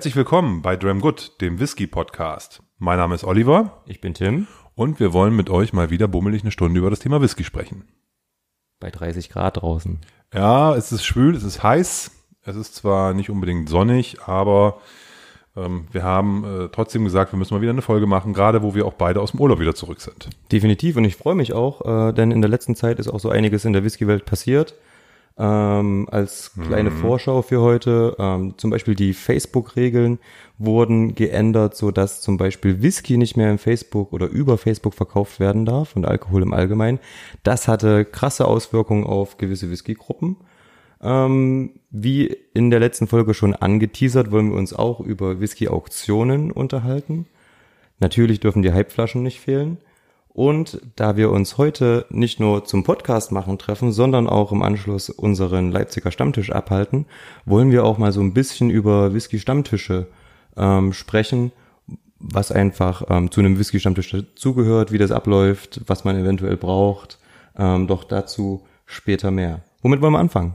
Herzlich willkommen bei Dram Good, dem Whisky Podcast. Mein Name ist Oliver Ich bin Tim. und wir wollen mit euch mal wieder bummelig eine Stunde über das Thema Whisky sprechen. Bei 30 Grad draußen. Ja, es ist schwül, es ist heiß, es ist zwar nicht unbedingt sonnig, aber ähm, wir haben äh, trotzdem gesagt, wir müssen mal wieder eine Folge machen, gerade wo wir auch beide aus dem Urlaub wieder zurück sind. Definitiv und ich freue mich auch, äh, denn in der letzten Zeit ist auch so einiges in der Whisky-Welt passiert. Ähm, als kleine Vorschau für heute, ähm, zum Beispiel die Facebook-Regeln wurden geändert, so dass zum Beispiel Whisky nicht mehr im Facebook oder über Facebook verkauft werden darf und Alkohol im Allgemeinen. Das hatte krasse Auswirkungen auf gewisse Whisky-Gruppen. Ähm, wie in der letzten Folge schon angeteasert, wollen wir uns auch über Whisky-Auktionen unterhalten. Natürlich dürfen die Hypeflaschen nicht fehlen. Und da wir uns heute nicht nur zum Podcast machen treffen, sondern auch im Anschluss unseren Leipziger Stammtisch abhalten, wollen wir auch mal so ein bisschen über Whisky-Stammtische ähm, sprechen, was einfach ähm, zu einem Whisky-Stammtisch dazugehört, wie das abläuft, was man eventuell braucht. Ähm, doch dazu später mehr. Womit wollen wir anfangen?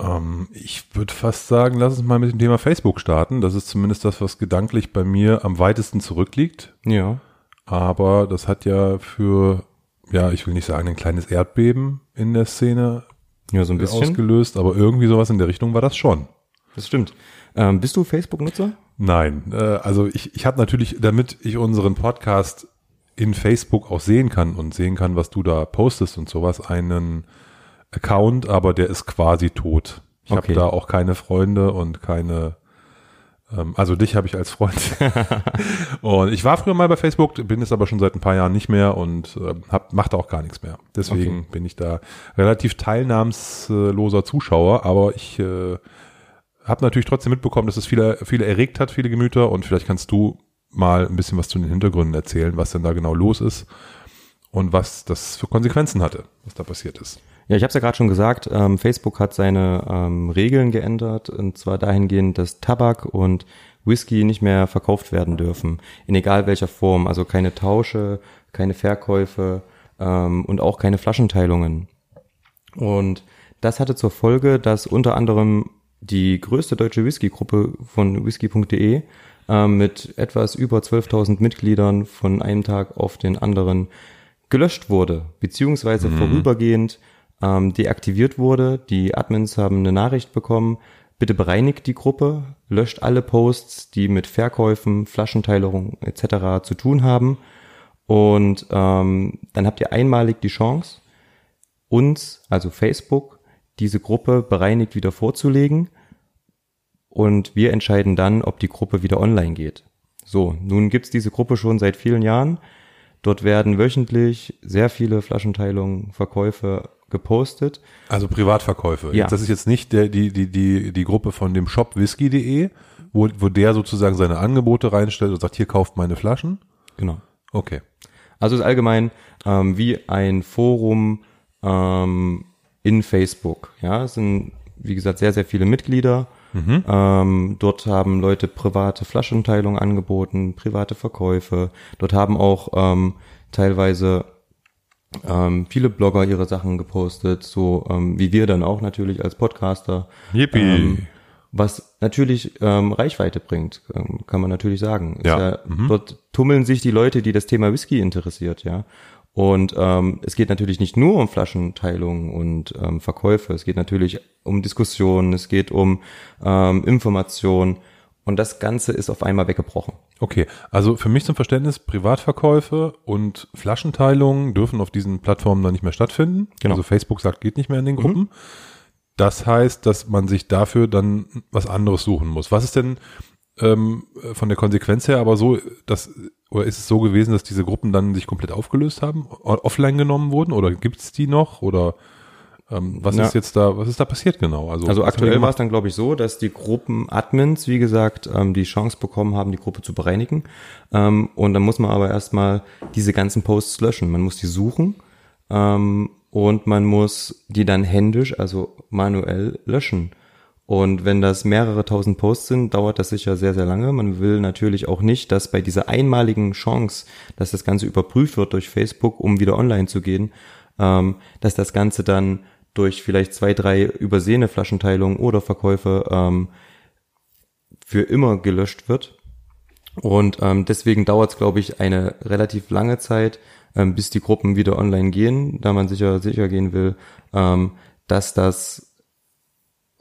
Ähm, ich würde fast sagen, lass uns mal mit dem Thema Facebook starten. Das ist zumindest das, was gedanklich bei mir am weitesten zurückliegt. Ja. Aber das hat ja für, ja, ich will nicht sagen, ein kleines Erdbeben in der Szene Ja, so ein bisschen. ausgelöst, aber irgendwie sowas in der Richtung war das schon. Das stimmt. Ähm, bist du Facebook-Nutzer? Nein, äh, also ich, ich habe natürlich, damit ich unseren Podcast in Facebook auch sehen kann und sehen kann, was du da postest und sowas, einen Account, aber der ist quasi tot. Ich Okay. habe da auch keine Freunde und keine, also dich habe ich als Freund. und ich war früher mal bei Facebook, bin es aber schon seit ein paar Jahren nicht mehr und äh, hab, mache da auch gar nichts mehr. Deswegen bin ich da relativ teilnahmsloser Zuschauer, aber ich äh, habe natürlich trotzdem mitbekommen, dass es viele, viele erregt hat, viele Gemüter und vielleicht kannst du mal ein bisschen was zu den Hintergründen erzählen, was denn da genau los ist und was das für Konsequenzen hatte, was da passiert ist. Ja, ich habe es ja gerade schon gesagt, ähm, Facebook hat seine ähm, Regeln geändert und zwar dahingehend, dass Tabak und Whisky nicht mehr verkauft werden dürfen, in egal welcher Form, also keine Tausche, keine Verkäufe ähm, und auch keine Flaschenteilungen. Und das hatte zur Folge, dass unter anderem die größte deutsche Whisky-Gruppe von whisky.de ähm, mit etwas über 12.000 Mitgliedern von einem Tag auf den anderen gelöscht wurde, beziehungsweise vorübergehend ähm, deaktiviert wurde. Die Admins haben eine Nachricht bekommen, bitte bereinigt die Gruppe, löscht alle Posts, die mit Verkäufen, Flaschenteilung etc. zu tun haben. Und ähm, dann habt ihr einmalig die Chance, uns, also Facebook, diese Gruppe bereinigt wieder vorzulegen. Und wir entscheiden dann, ob die Gruppe wieder online geht. So, nun gibt's diese Gruppe schon seit vielen Jahren. Dort werden wöchentlich sehr viele Flaschenteilungen, Verkäufe gepostet. Also Privatverkäufe. Ja. Das ist jetzt nicht der, die, die, die, die Gruppe von dem Shop whisky.de, wo, wo der sozusagen seine Angebote reinstellt und sagt, hier kauft meine Flaschen. Genau. Okay. Also ist allgemein ähm, wie ein Forum ähm, in Facebook. Ja, es sind wie gesagt sehr sehr viele Mitglieder. Ähm, dort haben Leute private Flaschenteilungen angeboten, private Verkäufe. Dort haben auch ähm, teilweise ähm, viele Blogger ihre Sachen gepostet, so ähm, wie wir dann auch natürlich als Podcaster. Yippie. Ähm, was natürlich ähm, Reichweite bringt, ähm, kann man natürlich sagen. Ist Ja, Dort tummeln sich die Leute, die das Thema Whisky interessiert, ja. Und ähm, es geht natürlich nicht nur um Flaschenteilung und ähm, Verkäufe, es geht natürlich um Diskussionen, es geht um ähm, Information und das Ganze ist auf einmal weggebrochen. Okay, also für mich zum Verständnis, Privatverkäufe und Flaschenteilungen dürfen auf diesen Plattformen dann nicht mehr stattfinden. Genau. Also Facebook sagt, geht nicht mehr in den Gruppen. Das heißt, dass man sich dafür dann was anderes suchen muss. Was ist denn ähm, von der Konsequenz her aber so, dass oder ist es so gewesen, dass diese Gruppen dann sich komplett aufgelöst haben, offline genommen wurden oder gibt's die noch oder ähm, was Na. ist jetzt da, was ist da passiert genau? Also die aktuell war es dann, glaube ich, so, dass die Gruppen-Admins, wie gesagt, ähm, die Chance bekommen haben, die Gruppe zu bereinigen. Ähm, und dann muss man aber erstmal diese ganzen Posts löschen. Man muss die suchen ähm, und man muss die dann händisch, also manuell löschen. Und wenn das mehrere tausend Posts sind, dauert das sicher sehr, sehr lange. Man will natürlich auch nicht, dass bei dieser einmaligen Chance, dass das Ganze überprüft wird durch Facebook, um wieder online zu gehen, ähm, dass das Ganze dann durch vielleicht zwei, drei übersehene Flaschenteilungen oder Verkäufe ähm, für immer gelöscht wird. Und ähm, deswegen dauert es, glaube ich, eine relativ lange Zeit, ähm, bis die Gruppen wieder online gehen, da man sicher sicher gehen will, ähm, dass das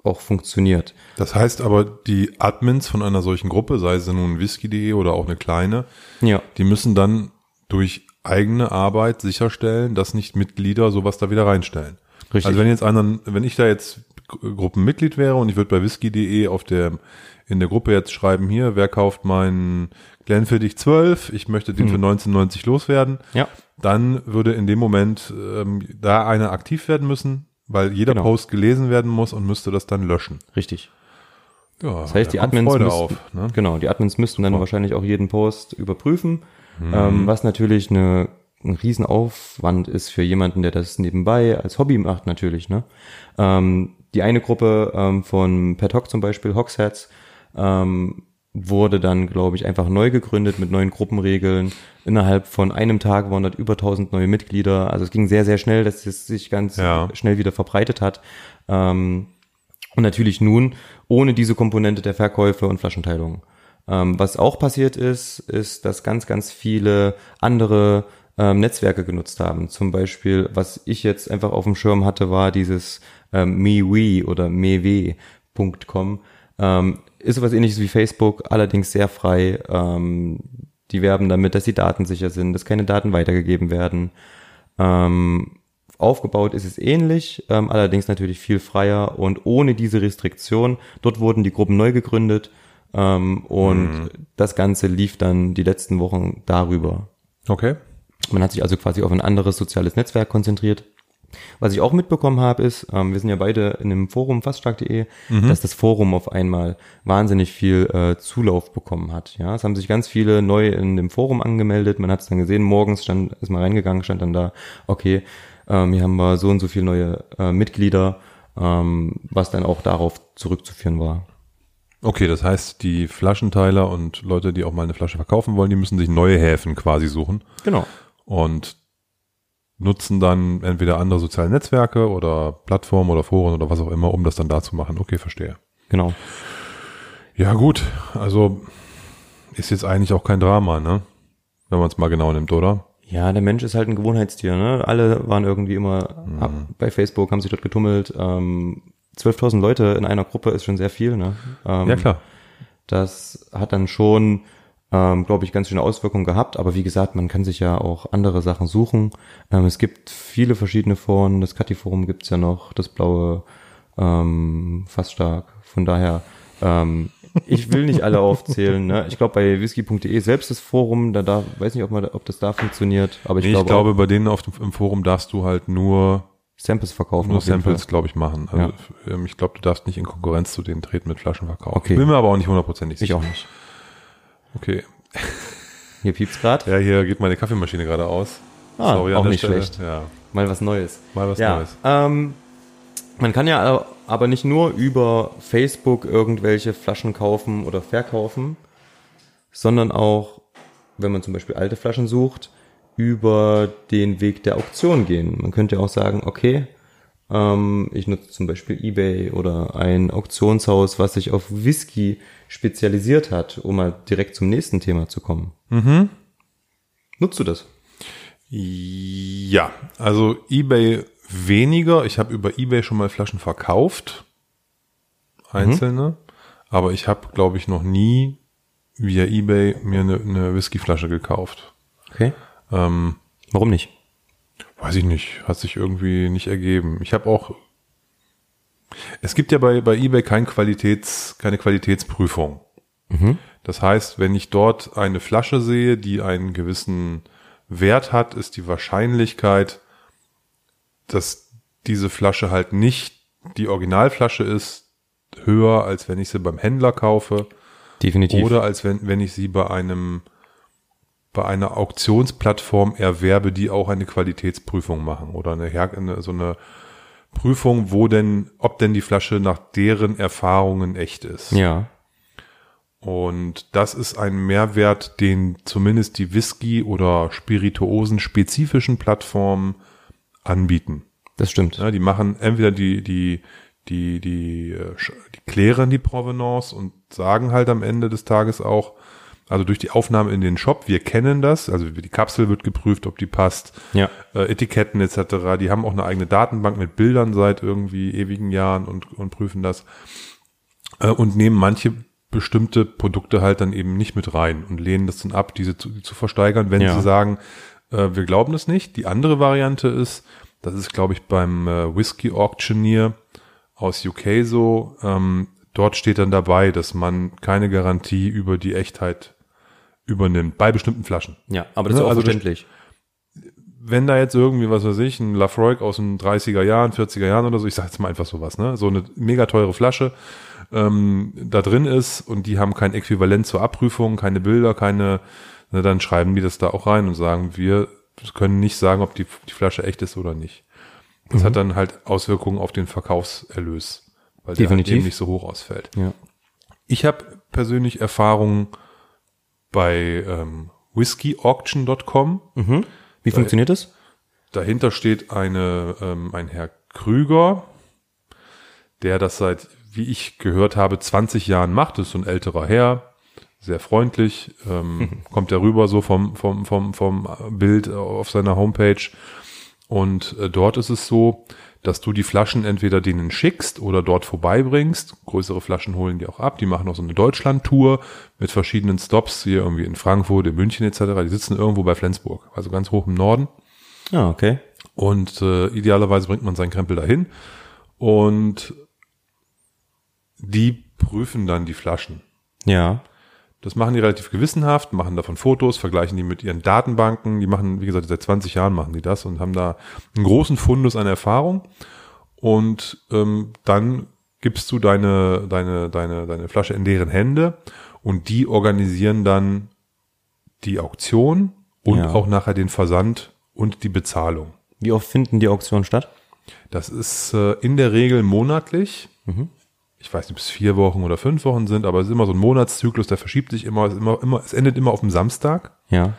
auch funktioniert. Das heißt aber, die Admins von einer solchen Gruppe, sei es nun whisky.de oder auch eine kleine, Ja, die müssen dann durch eigene Arbeit sicherstellen, dass nicht Mitglieder sowas da wieder reinstellen. Richtig. Also wenn jetzt einer, wenn ich da jetzt Gru- Gruppenmitglied wäre und ich würde bei whisky.de auf der in der Gruppe jetzt schreiben hier, wer kauft meinen Glenfiddich 12, ich möchte den für 1990 loswerden, ja, dann würde in dem Moment ähm, da einer aktiv werden müssen, weil jeder Genau. Post gelesen werden muss und müsste das dann löschen. richtig. Ja, Das heißt, die Admins Freude müssten, auf. Ne? genau, die Admins müssten dann wahrscheinlich auch jeden Post überprüfen, Mhm. ähm, was natürlich eine, ein Riesenaufwand ist für jemanden, der das nebenbei als Hobby macht natürlich. Ne? Ähm, die eine Gruppe ähm, von Pet Hoc zum Beispiel, Hogsheads, ähm, wurde dann, glaube ich, einfach neu gegründet mit neuen Gruppenregeln. Innerhalb von einem Tag waren dort über 1000 neue Mitglieder. Also es ging sehr, sehr schnell, dass es sich ganz Ja. schnell wieder verbreitet hat. Ähm, und natürlich nun ohne diese Komponente der Verkäufe und Flaschenteilung. Ähm, was auch passiert ist, ist, dass ganz, ganz viele andere ähm, Netzwerke genutzt haben. Zum Beispiel, was ich jetzt einfach auf dem Schirm hatte, war dieses ähm, MeWe oder mewe.com. Ähm, ist sowas ähnliches wie Facebook, allerdings sehr frei. Ähm, die werben damit, dass die Daten sicher sind, dass keine Daten weitergegeben werden. Ähm, aufgebaut ist es ähnlich, ähm, allerdings natürlich viel freier und ohne diese Restriktion. Dort wurden die Gruppen neu gegründet ähm, und das Ganze lief dann die letzten Wochen darüber. Okay. Man hat sich also quasi auf ein anderes soziales Netzwerk konzentriert. Was ich auch mitbekommen habe, ist, ähm, wir sind ja beide in dem Forum faststark.de, dass das Forum auf einmal wahnsinnig viel äh, Zulauf bekommen hat. Ja, es haben sich ganz viele neu in dem Forum angemeldet. Man hat es dann gesehen, morgens stand, ist mal reingegangen, stand dann da, okay, ähm, hier haben wir so und so viele neue äh, Mitglieder, ähm, was dann auch darauf zurückzuführen war. Okay, das heißt, die Flaschenteiler und Leute, die auch mal eine Flasche verkaufen wollen, die müssen sich neue Häfen quasi suchen Genau. Und nutzen dann entweder andere soziale Netzwerke oder Plattformen oder Foren oder was auch immer, um das dann da zu machen. Okay, verstehe. Genau. Ja, gut. Also ist jetzt eigentlich auch kein Drama, ne? Wenn man es mal genau nimmt, oder? Ja, der Mensch ist halt ein Gewohnheitstier. Ne? Alle waren irgendwie immer Mhm. bei Facebook, haben sich dort getummelt. Ähm, 12.000 Leute in einer Gruppe ist schon sehr viel. Ne? Ähm, Ja, klar. Das hat dann schon, ähm, glaube ich, ganz schöne Auswirkungen gehabt. Aber wie gesagt, man kann sich ja auch andere Sachen suchen. Ähm, es gibt viele verschiedene Foren. Das Kati-Forum gibt's ja noch, das blaue, ähm, fast stark. Von daher, ähm, ich will nicht alle aufzählen. Ne? Ich glaube, bei whisky.de selbst das Forum, da, da weiß nicht, ob, man, ob das da funktioniert. Aber ich, Nee, ich glaube, glaube, bei denen auf dem, im Forum darfst du halt nur, Samples verkaufen. nur Samples, glaube ich, machen. Also, ähm, ich glaube, du darfst nicht in Konkurrenz zu denen treten mit Flaschenverkauf. Okay. Bin mir aber auch nicht hundertprozentig Ich sicher. auch nicht. Okay. Hier piept's grad. Ja, hier geht meine Kaffeemaschine gerade aus. Ah, an auch nicht Stelle. schlecht. Ja, Mal was Neues. mal was ja, Neues. Ähm, man kann ja aber nicht nur über Facebook irgendwelche Flaschen kaufen oder verkaufen, sondern auch, wenn man zum Beispiel alte Flaschen sucht, über den Weg der Auktion gehen. Man könnte auch sagen, okay, ähm, ich nutze zum Beispiel eBay oder ein Auktionshaus, was sich auf Whisky spezialisiert hat, um mal direkt zum nächsten Thema zu kommen. Mhm. Nutzt du das? Ja, also eBay weniger. Ich habe über eBay schon mal Flaschen verkauft, einzelne, aber ich habe, glaube ich, noch nie via eBay mir eine, eine Whiskyflasche gekauft. Okay. Ähm, Warum nicht? Weiß ich nicht, hat sich irgendwie nicht ergeben. Ich habe auch, es gibt ja bei, bei eBay kein Qualitäts, keine Qualitätsprüfung. Das heißt, wenn ich dort eine Flasche sehe, die einen gewissen Wert hat, ist die Wahrscheinlichkeit, dass diese Flasche halt nicht die Originalflasche ist, höher, als wenn ich sie beim Händler kaufe Definitiv. oder als wenn, wenn ich sie bei einem bei einer Auktionsplattform erwerbe, die auch eine Qualitätsprüfung machen oder eine, Her eine so eine Prüfung, wo denn, ob denn die Flasche nach deren Erfahrungen echt ist. ja. Und das ist ein Mehrwert, den zumindest die Whisky- oder Spirituosen-spezifischen Plattformen anbieten. Das stimmt. Ja, die machen entweder die, die, die, die, äh, die klären die Provenance und sagen halt am Ende des Tages auch, also durch die Aufnahme in den Shop, wir kennen das, also die Kapsel wird geprüft, ob die passt, Ja. äh, Etiketten etc. Die haben auch eine eigene Datenbank mit Bildern seit irgendwie ewigen Jahren und, und prüfen das äh, und nehmen manche bestimmte Produkte halt dann eben nicht mit rein und lehnen das dann ab, diese zu, zu versteigern, wenn Ja. sie sagen, äh, wir glauben das nicht. Die andere Variante ist, das ist glaube ich beim äh, Whisky Auctioneer aus UK so, ähm, dort steht dann dabei, dass man keine Garantie über die Echtheit übernimmt, bei bestimmten Flaschen Ja, aber das ist Ne, auch also verständlich. wenn da jetzt irgendwie, was weiß ich, ein Lafroig aus den 30er Jahren, 40er Jahren oder so, ich sag jetzt mal einfach sowas, ne, so eine mega teure Flasche ähm, da drin ist und die haben kein Äquivalent zur Abprüfung, keine Bilder, keine, ne, dann schreiben die das da auch rein und sagen, wir können nicht sagen, ob die, die Flasche echt ist oder nicht. Das hat dann halt Auswirkungen auf den Verkaufserlös, weil der halt Definitiv. eben nicht so hoch ausfällt. Ja. Ich habe persönlich Erfahrungen bei ähm, whiskyauction.com. Wie funktioniert das? Dahinter steht eine, ähm, ein Herr Krüger, der das seit, wie ich gehört habe, 20 Jahren macht. Das ist so ein älterer Herr, sehr freundlich, ähm, kommt er rüber so vom, vom, vom, vom Bild auf seiner Homepage. Und äh, dort ist es so, dass du die Flaschen entweder denen schickst oder dort vorbeibringst. Größere Flaschen holen die auch ab. Die machen auch so eine Deutschland-Tour mit verschiedenen Stops, hier irgendwie in Frankfurt, in München etc. Die sitzen irgendwo bei Flensburg, also ganz hoch im Norden. Ah, okay. Und äh, idealerweise bringt man seinen Krempel dahin. Und die prüfen dann die Flaschen. Ja. Das machen die relativ gewissenhaft, machen davon Fotos, vergleichen die mit ihren Datenbanken. Die machen, wie gesagt, seit 20 Jahren machen die das und haben da einen großen Fundus an Erfahrung. Und ähm, dann gibst du deine, deine, deine, deine Flasche in deren Hände und die organisieren dann die Auktion und Ja. auch nachher den Versand und die Bezahlung. Wie oft finden die Auktionen statt? Das ist äh, in der Regel monatlich. Ich weiß nicht, ob es vier Wochen oder fünf Wochen sind, aber es ist immer so ein Monatszyklus, der verschiebt sich immer, immer, immer, es endet immer auf dem Samstag. Ja.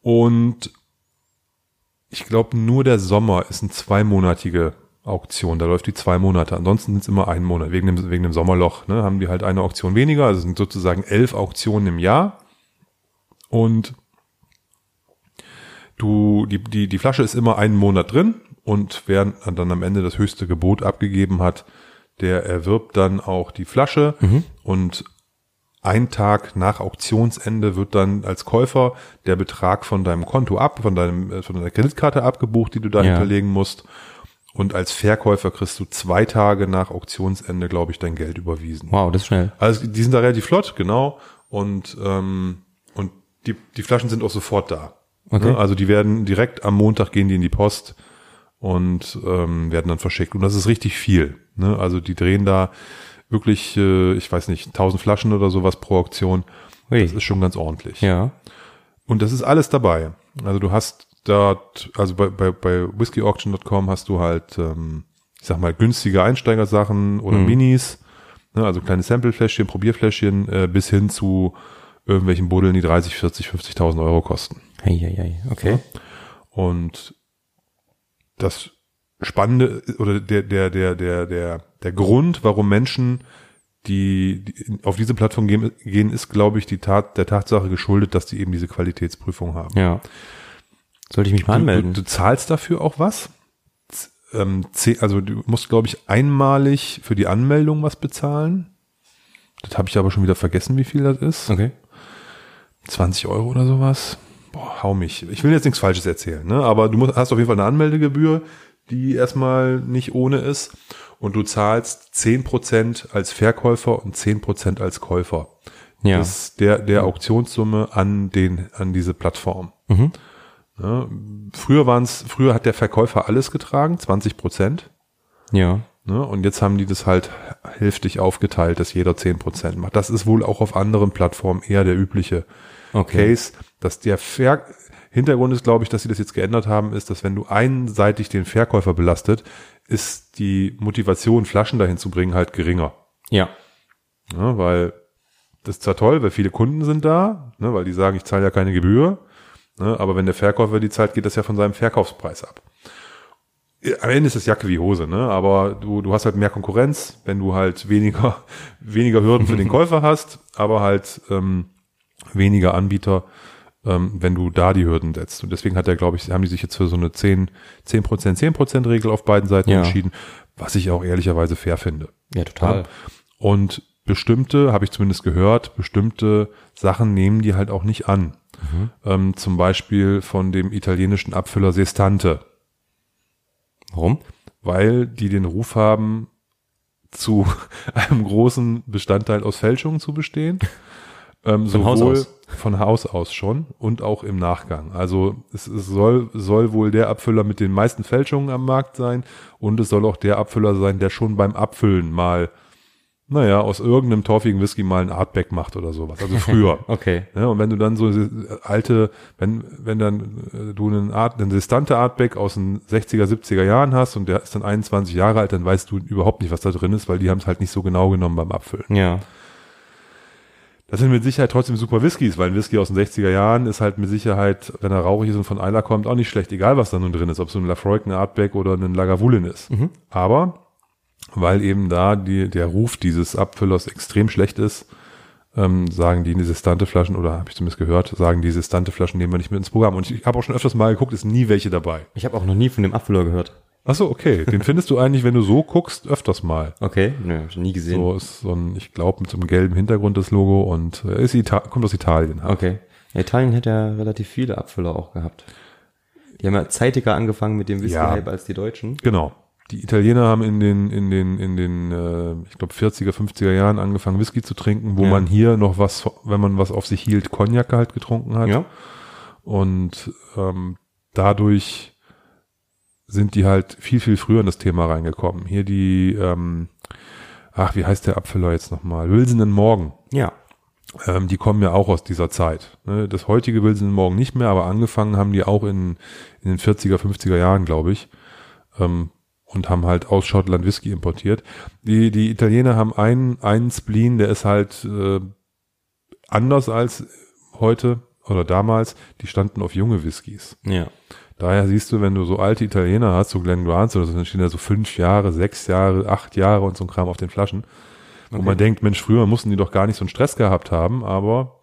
Und ich glaube, nur der Sommer ist eine zweimonatige Auktion. Da läuft die zwei Monate. Ansonsten sind es immer ein Monat. Wegen dem, wegen dem Sommerloch ne, haben die halt eine Auktion weniger. Also es sind sozusagen elf Auktionen im Jahr. Und du, die, die, die Flasche ist immer einen Monat drin und wer dann am Ende das höchste Gebot abgegeben hat, der erwirbt dann auch die Flasche und ein Tag nach Auktionsende wird dann als Käufer der Betrag von deinem Konto ab, von deinem, äh, von deiner Kreditkarte abgebucht, die du da Ja. hinterlegen musst. Und als Verkäufer kriegst du zwei Tage nach Auktionsende, glaube ich, dein Geld überwiesen. Wow, das ist schnell. Also die sind da relativ flott, genau. Und, ähm, und die, die Flaschen sind auch sofort da. Okay. Ne? Also die werden direkt am Montag gehen die in die Post und ähm, werden dann verschickt. Und das ist richtig viel. Ne? Also die drehen da wirklich, äh, ich weiß nicht, 1000 Flaschen oder sowas pro Auktion. Ui. Das ist schon ganz ordentlich. Ja. Und das ist alles dabei. Also du hast dort, also bei, bei, bei whiskyauction.com hast du halt, ähm, ich sag mal, günstige Einsteigersachen oder Minis, ne, also kleine Samplefläschchen, Probierfläschchen, äh, bis hin zu irgendwelchen Buddeln, die 30, 40, 50.000 Euro kosten. Hei, hei, hei. Okay. Und das Spannende oder der, der, der, der, der, der Grund, warum Menschen die, die auf diese Plattform gehen, gehen ist, glaube ich, die Tat, der Tatsache geschuldet, dass die eben diese Qualitätsprüfung haben. Ja. Sollte ich mich mal anmelden? Du, du zahlst dafür auch was? Ähm, also du musst, glaube ich, einmalig für die Anmeldung was bezahlen. Das habe ich aber schon wieder vergessen, wie viel das ist. okay. 20 Euro oder sowas. Boah, hau mich. Ich will jetzt nichts Falsches erzählen, ne? aber du musst, hast auf jeden Fall eine Anmeldegebühr, die erstmal nicht ohne ist. Und du zahlst 10% als Verkäufer und 10% als Käufer. Ja. Das der, der Auktionssumme an den, an diese Plattform. Ja, früher waren's, früher hat der Verkäufer alles getragen, 20 Prozent. Ja. Ne? Und jetzt haben die das halt hälftig aufgeteilt, dass jeder 10 Prozent macht. Das ist wohl auch auf anderen Plattformen eher der übliche Okay. Case, dass der Ver Hintergrund ist, glaube ich, dass sie das jetzt geändert haben, ist, dass wenn du einseitig den Verkäufer belastet, ist die Motivation, Flaschen dahin zu bringen, halt geringer. Ja. Ne? Weil das ist zwar toll, weil viele Kunden sind da, ne? weil die sagen, ich zahle ja keine Gebühr, ne? aber wenn der Verkäufer die zahlt, geht das ja von seinem Verkaufspreis ab. am Ende ist es Jacke wie Hose, ne? Aber du, du hast halt mehr Konkurrenz, wenn du halt weniger, weniger Hürden für den Käufer hast, aber halt ähm, weniger Anbieter, ähm, wenn du da die Hürden setzt. Und deswegen hat er, glaube ich, haben die sich jetzt für so eine 10, 10 Prozent, 10 Prozent Regel auf beiden Seiten Ja. entschieden, was ich auch ehrlicherweise fair finde. Ja, total. Und bestimmte, habe ich zumindest gehört, bestimmte Sachen nehmen die halt auch nicht an. Ähm, zum Beispiel von dem italienischen Abfüller Sestante, Warum? weil die den Ruf haben, zu einem großen Bestandteil aus Fälschungen zu bestehen. Ähm, Von Haus aus? von Haus aus schon und auch im Nachgang. Also es, es soll, soll wohl der Abfüller mit den meisten Fälschungen am Markt sein und es soll auch der Abfüller sein, der schon beim Abfüllen mal, naja, aus irgendeinem torfigen Whisky mal ein Artback macht oder sowas. Also früher. Okay. Ja, und wenn du dann so alte, wenn, wenn dann äh, du einen Art, einen Distante Artback aus den 60er, 70er Jahren hast und der ist dann 21 Jahre alt, dann weißt du überhaupt nicht, was da drin ist, weil die haben es halt nicht so genau genommen beim Abfüllen. Ja. Das sind mit Sicherheit trotzdem super Whiskys, weil ein Whisky aus den 60er Jahren ist halt mit Sicherheit, wenn er rauchig ist und von Eiler kommt, auch nicht schlecht, egal was da nun drin ist, ob es so ein Lafroig, ein Artback oder ein Lagavulin ist. Aber, weil eben da die, der Ruf dieses Abfüllers extrem schlecht ist, ähm, sagen die diese Stante-Flaschen, oder habe ich zumindest gehört, sagen diese Stante-Flaschen nehmen wir nicht mit ins Programm. Und ich habe auch schon öfters mal geguckt, ist nie welche dabei. Ich habe auch noch nie von dem Abfüller gehört. Ach so, okay. Den findest du eigentlich, wenn du so guckst, öfters mal. Okay. Nö, hab ich nie gesehen. So ist so ein, ich glaube, mit so einem gelben Hintergrund das Logo und äh, ist Ita kommt aus Italien. halt. Okay. Ja, Italien hätte ja relativ viele Abfüller auch gehabt. Die haben ja zeitiger angefangen mit dem Whisky-Hype als die Deutschen. Genau. Die Italiener haben in den, in den, in den, äh, ich glaube, 40er, 50er Jahren angefangen, Whisky zu trinken, wo Ja. man hier noch was, wenn man was auf sich hielt, Cognac halt getrunken hat. Ja. Und ähm, dadurch sind die halt viel, viel früher in das Thema reingekommen. Hier die, ähm, ach, wie heißt der Abfüller jetzt nochmal? Wilson Morgan. Ja. Ähm, die kommen ja auch aus dieser Zeit. Ne? Das heutige Wilson Morgan nicht mehr, aber angefangen haben die auch in, in den 40er, 50er Jahren, glaube ich. Ähm, und haben halt aus Schottland Whisky importiert. Die, die Italiener haben einen, einen Spleen, der ist halt äh, anders als heute oder damals. Die standen auf junge Whiskys. Ja. Daher siehst du, wenn du so alte Italiener hast, so Glenn Grants oder so, dann stehen da so fünf Jahre, sechs Jahre, acht Jahre und so ein Kram auf den Flaschen. Wo Okay. man denkt, Mensch, früher mussten die doch gar nicht so einen Stress gehabt haben, aber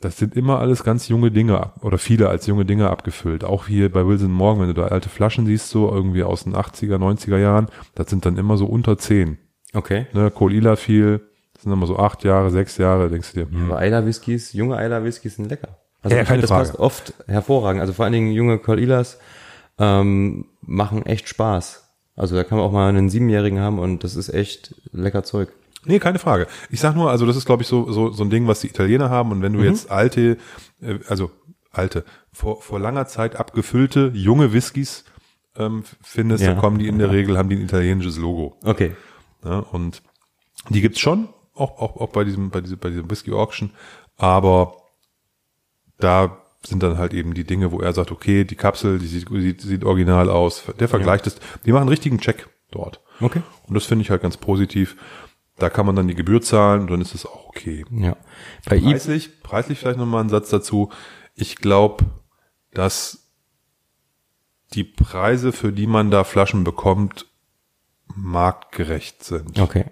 das sind immer alles ganz junge Dinge oder viele als junge Dinge abgefüllt. Auch hier bei Wilson Morgan, wenn du da alte Flaschen siehst, so irgendwie aus den 80er, 90er Jahren, das sind dann immer so unter zehn. Okay. Ne, Colila viel, das sind immer so acht Jahre, sechs Jahre, denkst du dir, hm, Aber Eiler Whiskys, junge Eiler Whiskys sind lecker. Also Ja, ich finde, das Frage. passt oft hervorragend. Also vor allen Dingen junge Colilas ähm, machen echt Spaß. Also da kann man auch mal einen Siebenjährigen haben und das ist echt lecker Zeug. Nee, keine Frage. Ich sag nur, also das ist, glaube ich, so, so, so ein Ding, was die Italiener haben. Und wenn du jetzt alte, äh, also alte, vor, vor langer Zeit abgefüllte, junge Whiskys ähm, findest, Ja. dann kommen die in der Regel, haben die ein italienisches Logo. Okay. Ne? Und die gibt's schon, auch, auch, auch bei diesem, bei diesem, bei diesem Whisky Auction. Aber da sind dann halt eben die Dinge, wo er sagt, okay, die Kapsel, die sieht, sieht, sieht original aus. Der vergleicht es, die machen einen richtigen Check dort. Okay. Und das finde ich halt ganz positiv. Da kann man dann die Gebühr zahlen und dann ist es auch okay. Ja. Bei. Preislich, preislich vielleicht nochmal ein Satz dazu. Ich glaube, dass die Preise, für die man da Flaschen bekommt, marktgerecht sind. Okay.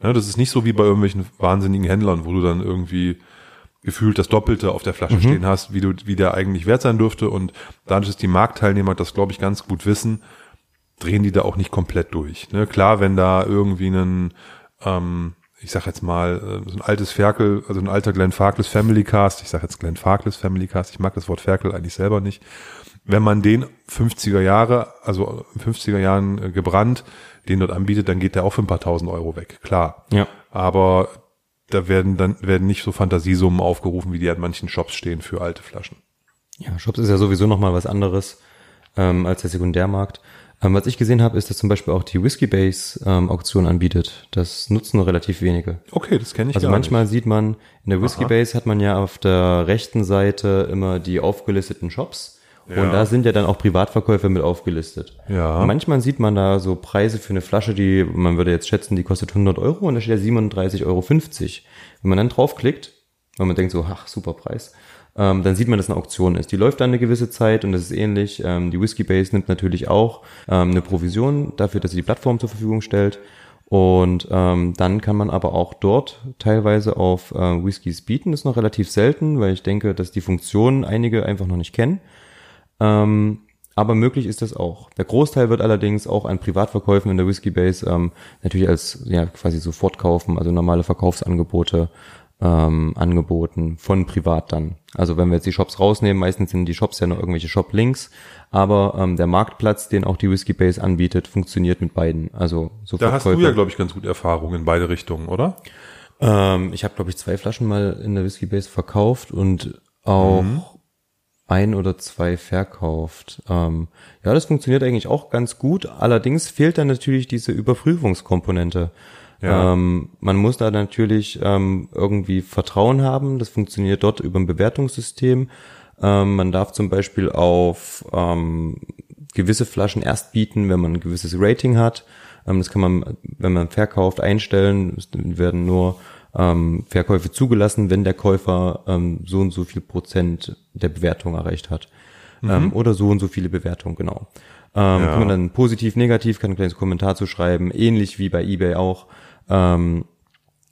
Ne, das ist nicht so wie bei irgendwelchen wahnsinnigen Händlern, wo du dann irgendwie gefühlt das Doppelte auf der Flasche Mhm. stehen hast, wie du, wie der eigentlich wert sein dürfte. Und dadurch, dass die Marktteilnehmer das, glaube ich, ganz gut wissen, drehen die da auch nicht komplett durch. Ne? Klar, wenn da irgendwie ein, ähm, ich sag jetzt mal, äh, so ein altes Ferkel, also ein alter Glenn Farkless Family Cast, ich sag jetzt Glenn Farkless Family Cast, ich mag das Wort Ferkel eigentlich selber nicht. Wenn man den 50er Jahre, also 50er Jahren äh, gebrannt, den dort anbietet, dann geht der auch für ein paar tausend Euro weg, klar. Ja. Aber da werden dann werden nicht so Fantasiesummen aufgerufen, wie die an manchen Shops stehen für alte Flaschen. Ja, Shops ist ja sowieso nochmal was anderes ähm, als der Sekundärmarkt. Ähm, was ich gesehen habe, ist, dass zum Beispiel auch die Whiskey Base ähm, Auktion anbietet. Das nutzen nur relativ wenige. Okay, das kenne ich Also manchmal nicht. sieht man, in der Whiskey Aha. Base hat man ja auf der rechten Seite immer die aufgelisteten Shops. Ja. Und da sind ja dann auch Privatverkäufe mit aufgelistet. Ja. Manchmal sieht man da so Preise für eine Flasche, die, man würde jetzt schätzen, die kostet 100 Euro und da steht ja 37,50 Euro. Wenn man dann draufklickt, weil man denkt so, ach, super Preis, ähm, dann sieht man, dass eine Auktion ist. Die läuft dann eine gewisse Zeit und das ist ähnlich. Ähm, die Whiskey Base nimmt natürlich auch ähm, eine Provision dafür, dass sie die Plattform zur Verfügung stellt. Und ähm, dann kann man aber auch dort teilweise auf äh, Whiskys bieten. Das ist noch relativ selten, weil ich denke, dass die Funktionen einige einfach noch nicht kennen. Ähm, aber möglich ist das auch. Der Großteil wird allerdings auch an Privatverkäufen in der Whiskey Base ähm, natürlich als ja quasi sofort kaufen, also normale Verkaufsangebote ähm, angeboten von privat dann. Also wenn wir jetzt die Shops rausnehmen, meistens sind die Shops ja noch irgendwelche Shop-Links, aber ähm, der Marktplatz, den auch die Whiskey Base anbietet, funktioniert mit beiden. Also so Da hast du ja, glaube ich, ganz gut Erfahrung in beide Richtungen, oder? Ähm, ich habe, glaube ich, zwei Flaschen mal in der Whiskey Base verkauft und auch mhm. Ein oder zwei verkauft. Ähm, ja, das funktioniert eigentlich auch ganz gut. Allerdings fehlt dann natürlich diese Überprüfungskomponente. Ja. Ähm, man muss da natürlich ähm, irgendwie Vertrauen haben. Das funktioniert dort über ein Bewertungssystem. Ähm, man darf zum Beispiel auf ähm, gewisse Flaschen erst bieten, wenn man ein gewisses Rating hat. Ähm, das kann man, wenn man verkauft, einstellen. Es werden nur ähm, Verkäufe zugelassen, wenn der Käufer ähm, so und so viel Prozent der Bewertung erreicht hat. Mhm. Ähm, oder so und so viele Bewertungen, genau. Ähm, ja. Kann man dann positiv, negativ, kann ein kleines Kommentar zu schreiben, ähnlich wie bei eBay auch ähm,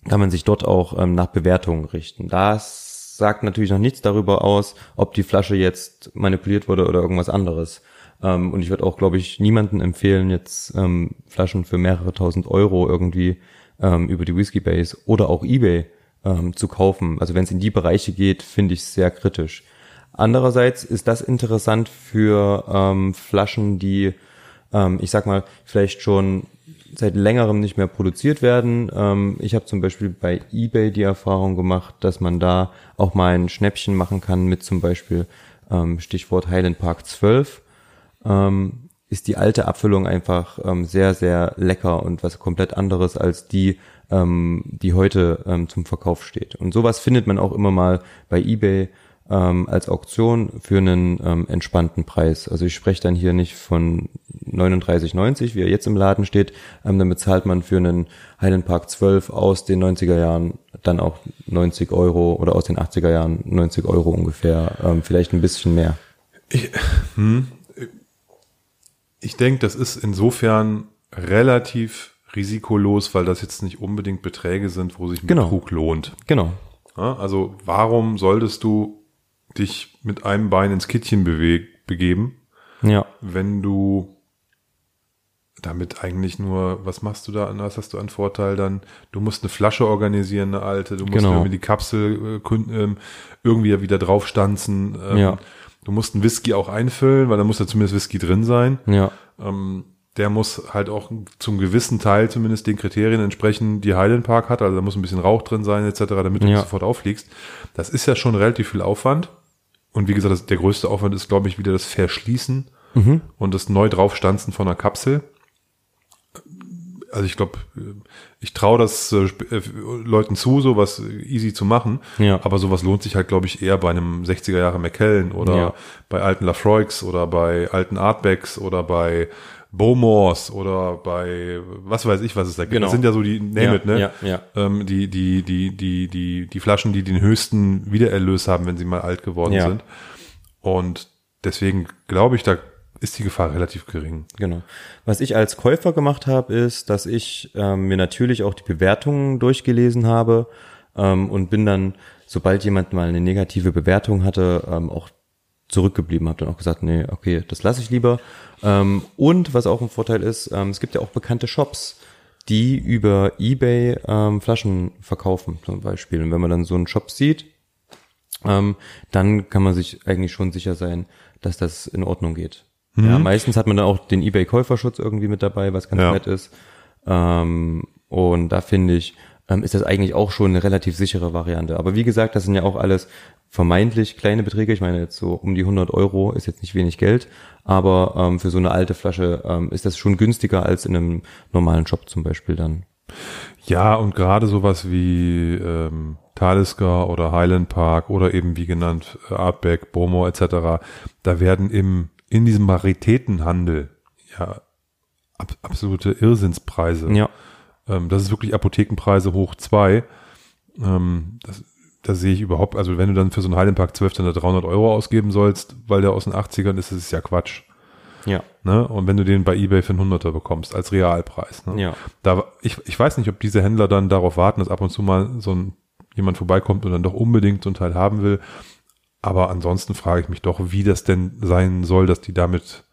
kann man sich dort auch ähm, nach Bewertungen richten. Das sagt natürlich noch nichts darüber aus, ob die Flasche jetzt manipuliert wurde oder irgendwas anderes. Ähm, und ich würde auch, glaube ich, niemanden empfehlen, jetzt ähm, Flaschen für mehrere tausend Euro irgendwie ähm, über die Whiskey Base oder auch eBay ähm, zu kaufen. Also wenn es in die Bereiche geht, finde ich es sehr kritisch. Andererseits ist das interessant für ähm, Flaschen, die, ähm, ich sag mal, vielleicht schon seit längerem nicht mehr produziert werden. Ähm, ich habe zum Beispiel bei eBay die Erfahrung gemacht, dass man da auch mal ein Schnäppchen machen kann mit zum Beispiel ähm, Stichwort Highland Park 12. Ähm, ist die alte Abfüllung einfach ähm, sehr, sehr lecker und was komplett anderes als die, ähm, die heute ähm, zum Verkauf steht. Und sowas findet man auch immer mal bei eBay ähm, als Auktion für einen ähm, entspannten Preis. Also ich spreche dann hier nicht von 39,90, wie er jetzt im Laden steht. Ähm, dann bezahlt man für einen Highland Park 12 aus den 90er Jahren dann auch 90 Euro oder aus den 80er Jahren 90 Euro ungefähr, ähm, vielleicht ein bisschen mehr. Ich, hm, ich denke, das ist insofern relativ risikolos, weil das jetzt nicht unbedingt Beträge sind, wo sich ein genau. Betrug lohnt. Genau. Ja, also warum solltest du dich mit einem Bein ins Kittchen begeben, ja. wenn du damit eigentlich nur, was machst du da, was hast du an Vorteil dann? Du musst eine Flasche organisieren, eine alte, du musst genau. irgendwie die Kapsel äh, ähm, irgendwie wieder draufstanzen. Ähm, ja. Du musst einen Whisky auch einfüllen, weil da muss ja zumindest Whisky drin sein. Ja. Ähm, der muss halt auch zum gewissen Teil zumindest den Kriterien entsprechen, die Highland Park hat. Also da muss ein bisschen Rauch drin sein, etc., damit du ja. sofort auffliegst. Das ist ja schon relativ viel Aufwand. Und wie gesagt, das, der größte Aufwand ist, glaube ich, wieder das Verschließen mhm. und das neu draufstanzen von einer Kapsel. Also ich glaube, ich traue das äh, äh, Leuten zu, sowas easy zu machen. Ja. Aber sowas lohnt sich halt, glaube ich, eher bei einem 60er Jahre McKellen oder ja. bei alten Lafroix oder bei alten Artbacks oder bei Bowmores oder bei was weiß ich, was es da gibt. Genau. Das sind ja so die, name ja, it, ne? Ja, ja. Ähm, die, die, die, die, die, die Flaschen, die den höchsten Wiedererlös haben, wenn sie mal alt geworden ja. sind. Und deswegen glaube ich, da ist die Gefahr relativ gering. Genau. Was ich als Käufer gemacht habe, ist, dass ich ähm, mir natürlich auch die Bewertungen durchgelesen habe ähm, und bin dann, sobald jemand mal eine negative Bewertung hatte, ähm, auch zurückgeblieben, habe dann auch gesagt, nee, okay, das lasse ich lieber. Ähm, und was auch ein Vorteil ist, ähm, es gibt ja auch bekannte Shops, die über eBay ähm, Flaschen verkaufen zum Beispiel. Und wenn man dann so einen Shop sieht, ähm, dann kann man sich eigentlich schon sicher sein, dass das in Ordnung geht. Mhm. Ja, meistens hat man dann auch den eBay-Käuferschutz irgendwie mit dabei, was ganz ja. nett ist. Ähm, und da finde ich, ähm, ist das eigentlich auch schon eine relativ sichere Variante. Aber wie gesagt, das sind ja auch alles vermeintlich kleine Beträge. Ich meine jetzt so um die 100 Euro ist jetzt nicht wenig Geld, aber ähm, für so eine alte Flasche ähm, ist das schon günstiger als in einem normalen Shop zum Beispiel dann. Ja, und gerade sowas wie ähm, Talisker oder Highland Park oder eben wie genannt Artback, Bomo etc., da werden im in diesem Raritätenhandel ja ab, absolute Irrsinnspreise. Ja. Ähm, das ist wirklich Apothekenpreise hoch zwei. Ähm, das da sehe ich überhaupt, also wenn du dann für so einen Heilenpack 12 dann 300 Euro ausgeben sollst, weil der aus den 80ern ist, ist es ja Quatsch. Ja. Ne? Und wenn du den bei eBay für einen Hunderter bekommst, als Realpreis. Ne? Ja. Da, ich, ich weiß nicht, ob diese Händler dann darauf warten, dass ab und zu mal so ein, jemand vorbeikommt und dann doch unbedingt so ein Teil haben will. Aber ansonsten frage ich mich doch, wie das denn sein soll, dass die damit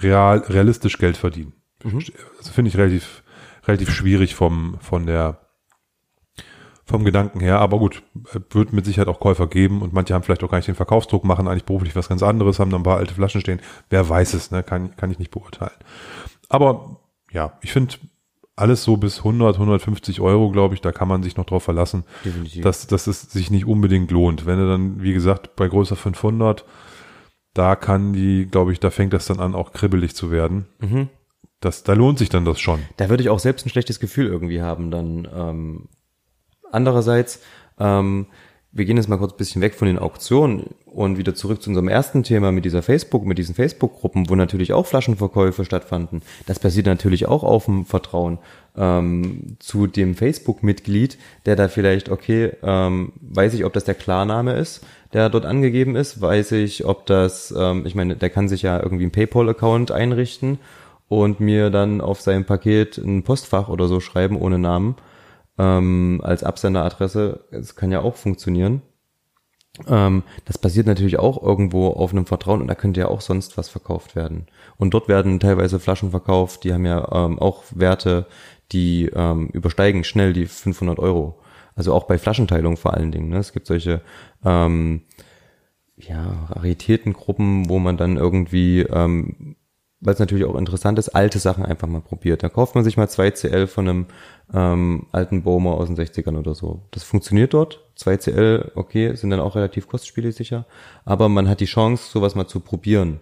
real, realistisch Geld verdienen. Mhm. Das finde ich relativ, relativ schwierig vom, von der, vom Gedanken her. Aber gut, wird mit Sicherheit auch Käufer geben und manche haben vielleicht auch gar nicht den Verkaufsdruck, machen eigentlich beruflich was ganz anderes, haben dann ein paar alte Flaschen stehen. Wer weiß es, ne? kann, kann ich nicht beurteilen. Aber ja, ich finde alles so bis 100, 150 Euro, glaube ich, da kann man sich noch drauf verlassen, Definitiv. dass, dass es sich nicht unbedingt lohnt. Wenn du dann, wie gesagt, bei größer 500, da kann die, glaube ich, da fängt das dann an, auch kribbelig zu werden. Mhm. Das, da lohnt sich dann das schon. Da würde ich auch selbst ein schlechtes Gefühl irgendwie haben. Dann ähm, andererseits, ähm, wir gehen jetzt mal kurz ein bisschen weg von den Auktionen und wieder zurück zu unserem ersten Thema mit dieser Facebook, mit diesen Facebook-Gruppen, wo natürlich auch Flaschenverkäufe stattfanden. Das basiert natürlich auch auf dem Vertrauen ähm, zu dem Facebook-Mitglied, der da vielleicht, okay, ähm, weiß ich, ob das der Klarname ist, der dort angegeben ist, weiß ich, ob das, ähm, ich meine, der kann sich ja irgendwie einen PayPal-Account einrichten und mir dann auf sein Paket ein Postfach oder so schreiben ohne Namen ähm, als Absenderadresse. Das kann ja auch funktionieren. Ähm, das basiert natürlich auch irgendwo auf einem Vertrauen und da könnte ja auch sonst was verkauft werden. Und dort werden teilweise Flaschen verkauft, die haben ja ähm, auch Werte, die ähm, übersteigen schnell die 500 Euro. Also auch bei Flaschenteilung vor allen Dingen. Ne? Es gibt solche ähm, ja, Raritätengruppen, wo man dann irgendwie ähm, weil es natürlich auch interessant ist, alte Sachen einfach mal probiert. Da kauft man sich mal zwei CL von einem ähm, alten Bowmer aus den 60ern oder so. Das funktioniert dort. Zwei CL, okay, sind dann auch relativ kostspielig sicher. Aber man hat die Chance, sowas mal zu probieren.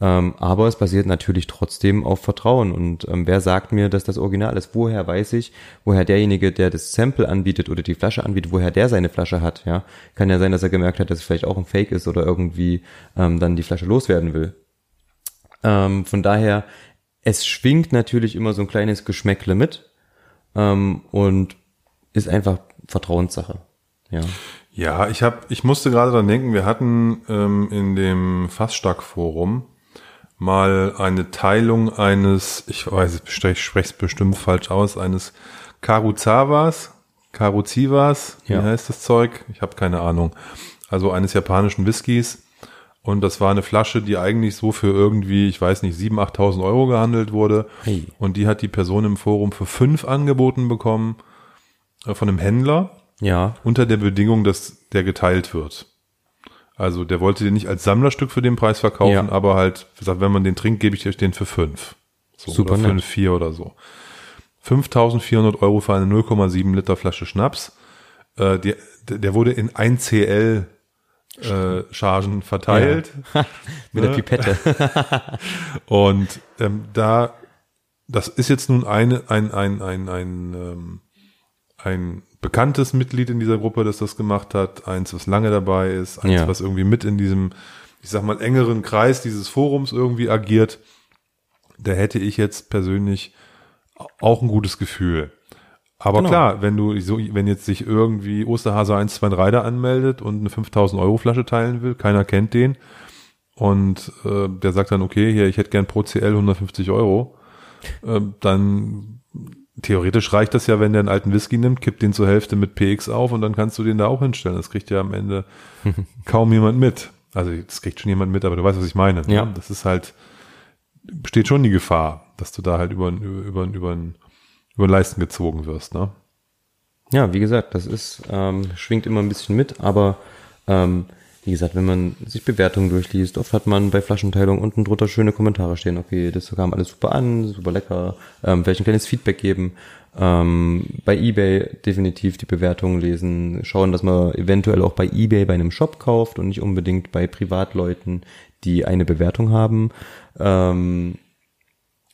Ähm, aber es basiert natürlich trotzdem auf Vertrauen. Und ähm, wer sagt mir, dass das Original ist? Woher weiß ich, woher derjenige, der das Sample anbietet oder die Flasche anbietet, woher der seine Flasche hat? Ja, kann ja sein, dass er gemerkt hat, dass es vielleicht auch ein Fake ist oder irgendwie ähm, dann die Flasche loswerden will. Ähm, von daher, es schwingt natürlich immer so ein kleines Geschmäckle mit ähm, und ist einfach Vertrauenssache. Ja. Ja, ich habe, ich musste gerade dran denken, wir hatten ähm, in dem Fassstark-Forum mal eine Teilung eines, ich weiß, ich spreche es bestimmt falsch aus, eines Karuzavas, Karuzivas, wie Ja. heißt das Zeug? Ich habe keine Ahnung. Also eines japanischen Whiskys. Und das war eine Flasche, die eigentlich so für irgendwie, ich weiß nicht, 7.000, 8.000 Euro gehandelt wurde. Hey. Und die hat die Person im Forum für fünf angeboten bekommen äh, von einem Händler Ja. unter der Bedingung, dass der geteilt wird. Also der wollte den nicht als Sammlerstück für den Preis verkaufen, Ja. aber halt gesagt, wenn man den trinkt, gebe ich euch den für fünf. So, Super oder fünf, vier oder so. 5.400 Euro für eine 0,7 Liter Flasche Schnaps. Äh, der, der wurde in 1 CL äh, Chargen verteilt. Mit der Ne? Pipette. Und ähm, da, das ist jetzt nun eine, ein, ein, ein, ein, ähm, ein bekanntes Mitglied in dieser Gruppe, das das gemacht hat, eins, was lange dabei ist, eins, Ja. was irgendwie mit in diesem, ich sag mal, engeren Kreis dieses Forums irgendwie agiert. Da hätte ich jetzt persönlich auch ein gutes Gefühl. Aber Genau. klar, wenn du so, wenn jetzt sich irgendwie Osterhase 123 da anmeldet und eine 5000 Euro Flasche teilen will, keiner kennt den, und äh, der sagt dann, okay, hier, ich hätte gern pro CL 150 Euro, äh, dann theoretisch reicht das ja, wenn der einen alten Whisky nimmt, kippt den zur Hälfte mit PX auf und dann kannst du den da auch hinstellen. Das kriegt ja am Ende kaum jemand mit. Also das kriegt schon jemand mit, aber du weißt, was ich meine. ne? Ja. Das ist halt, besteht schon die Gefahr, dass du da halt über, über, über, über, über Leisten gezogen wirst. Ne? Ja, wie gesagt, das ist, ähm, schwingt immer ein bisschen mit, aber ähm, wie gesagt, wenn man sich Bewertungen durchliest, oft hat man bei Flaschenteilung unten drunter schöne Kommentare stehen, okay, das kam alles super an, super lecker, ähm, vielleicht ein kleines Feedback geben. Ähm, bei eBay definitiv die Bewertungen lesen, schauen, dass man eventuell auch bei eBay bei einem Shop kauft und nicht unbedingt bei Privatleuten, die eine Bewertung haben. Ähm,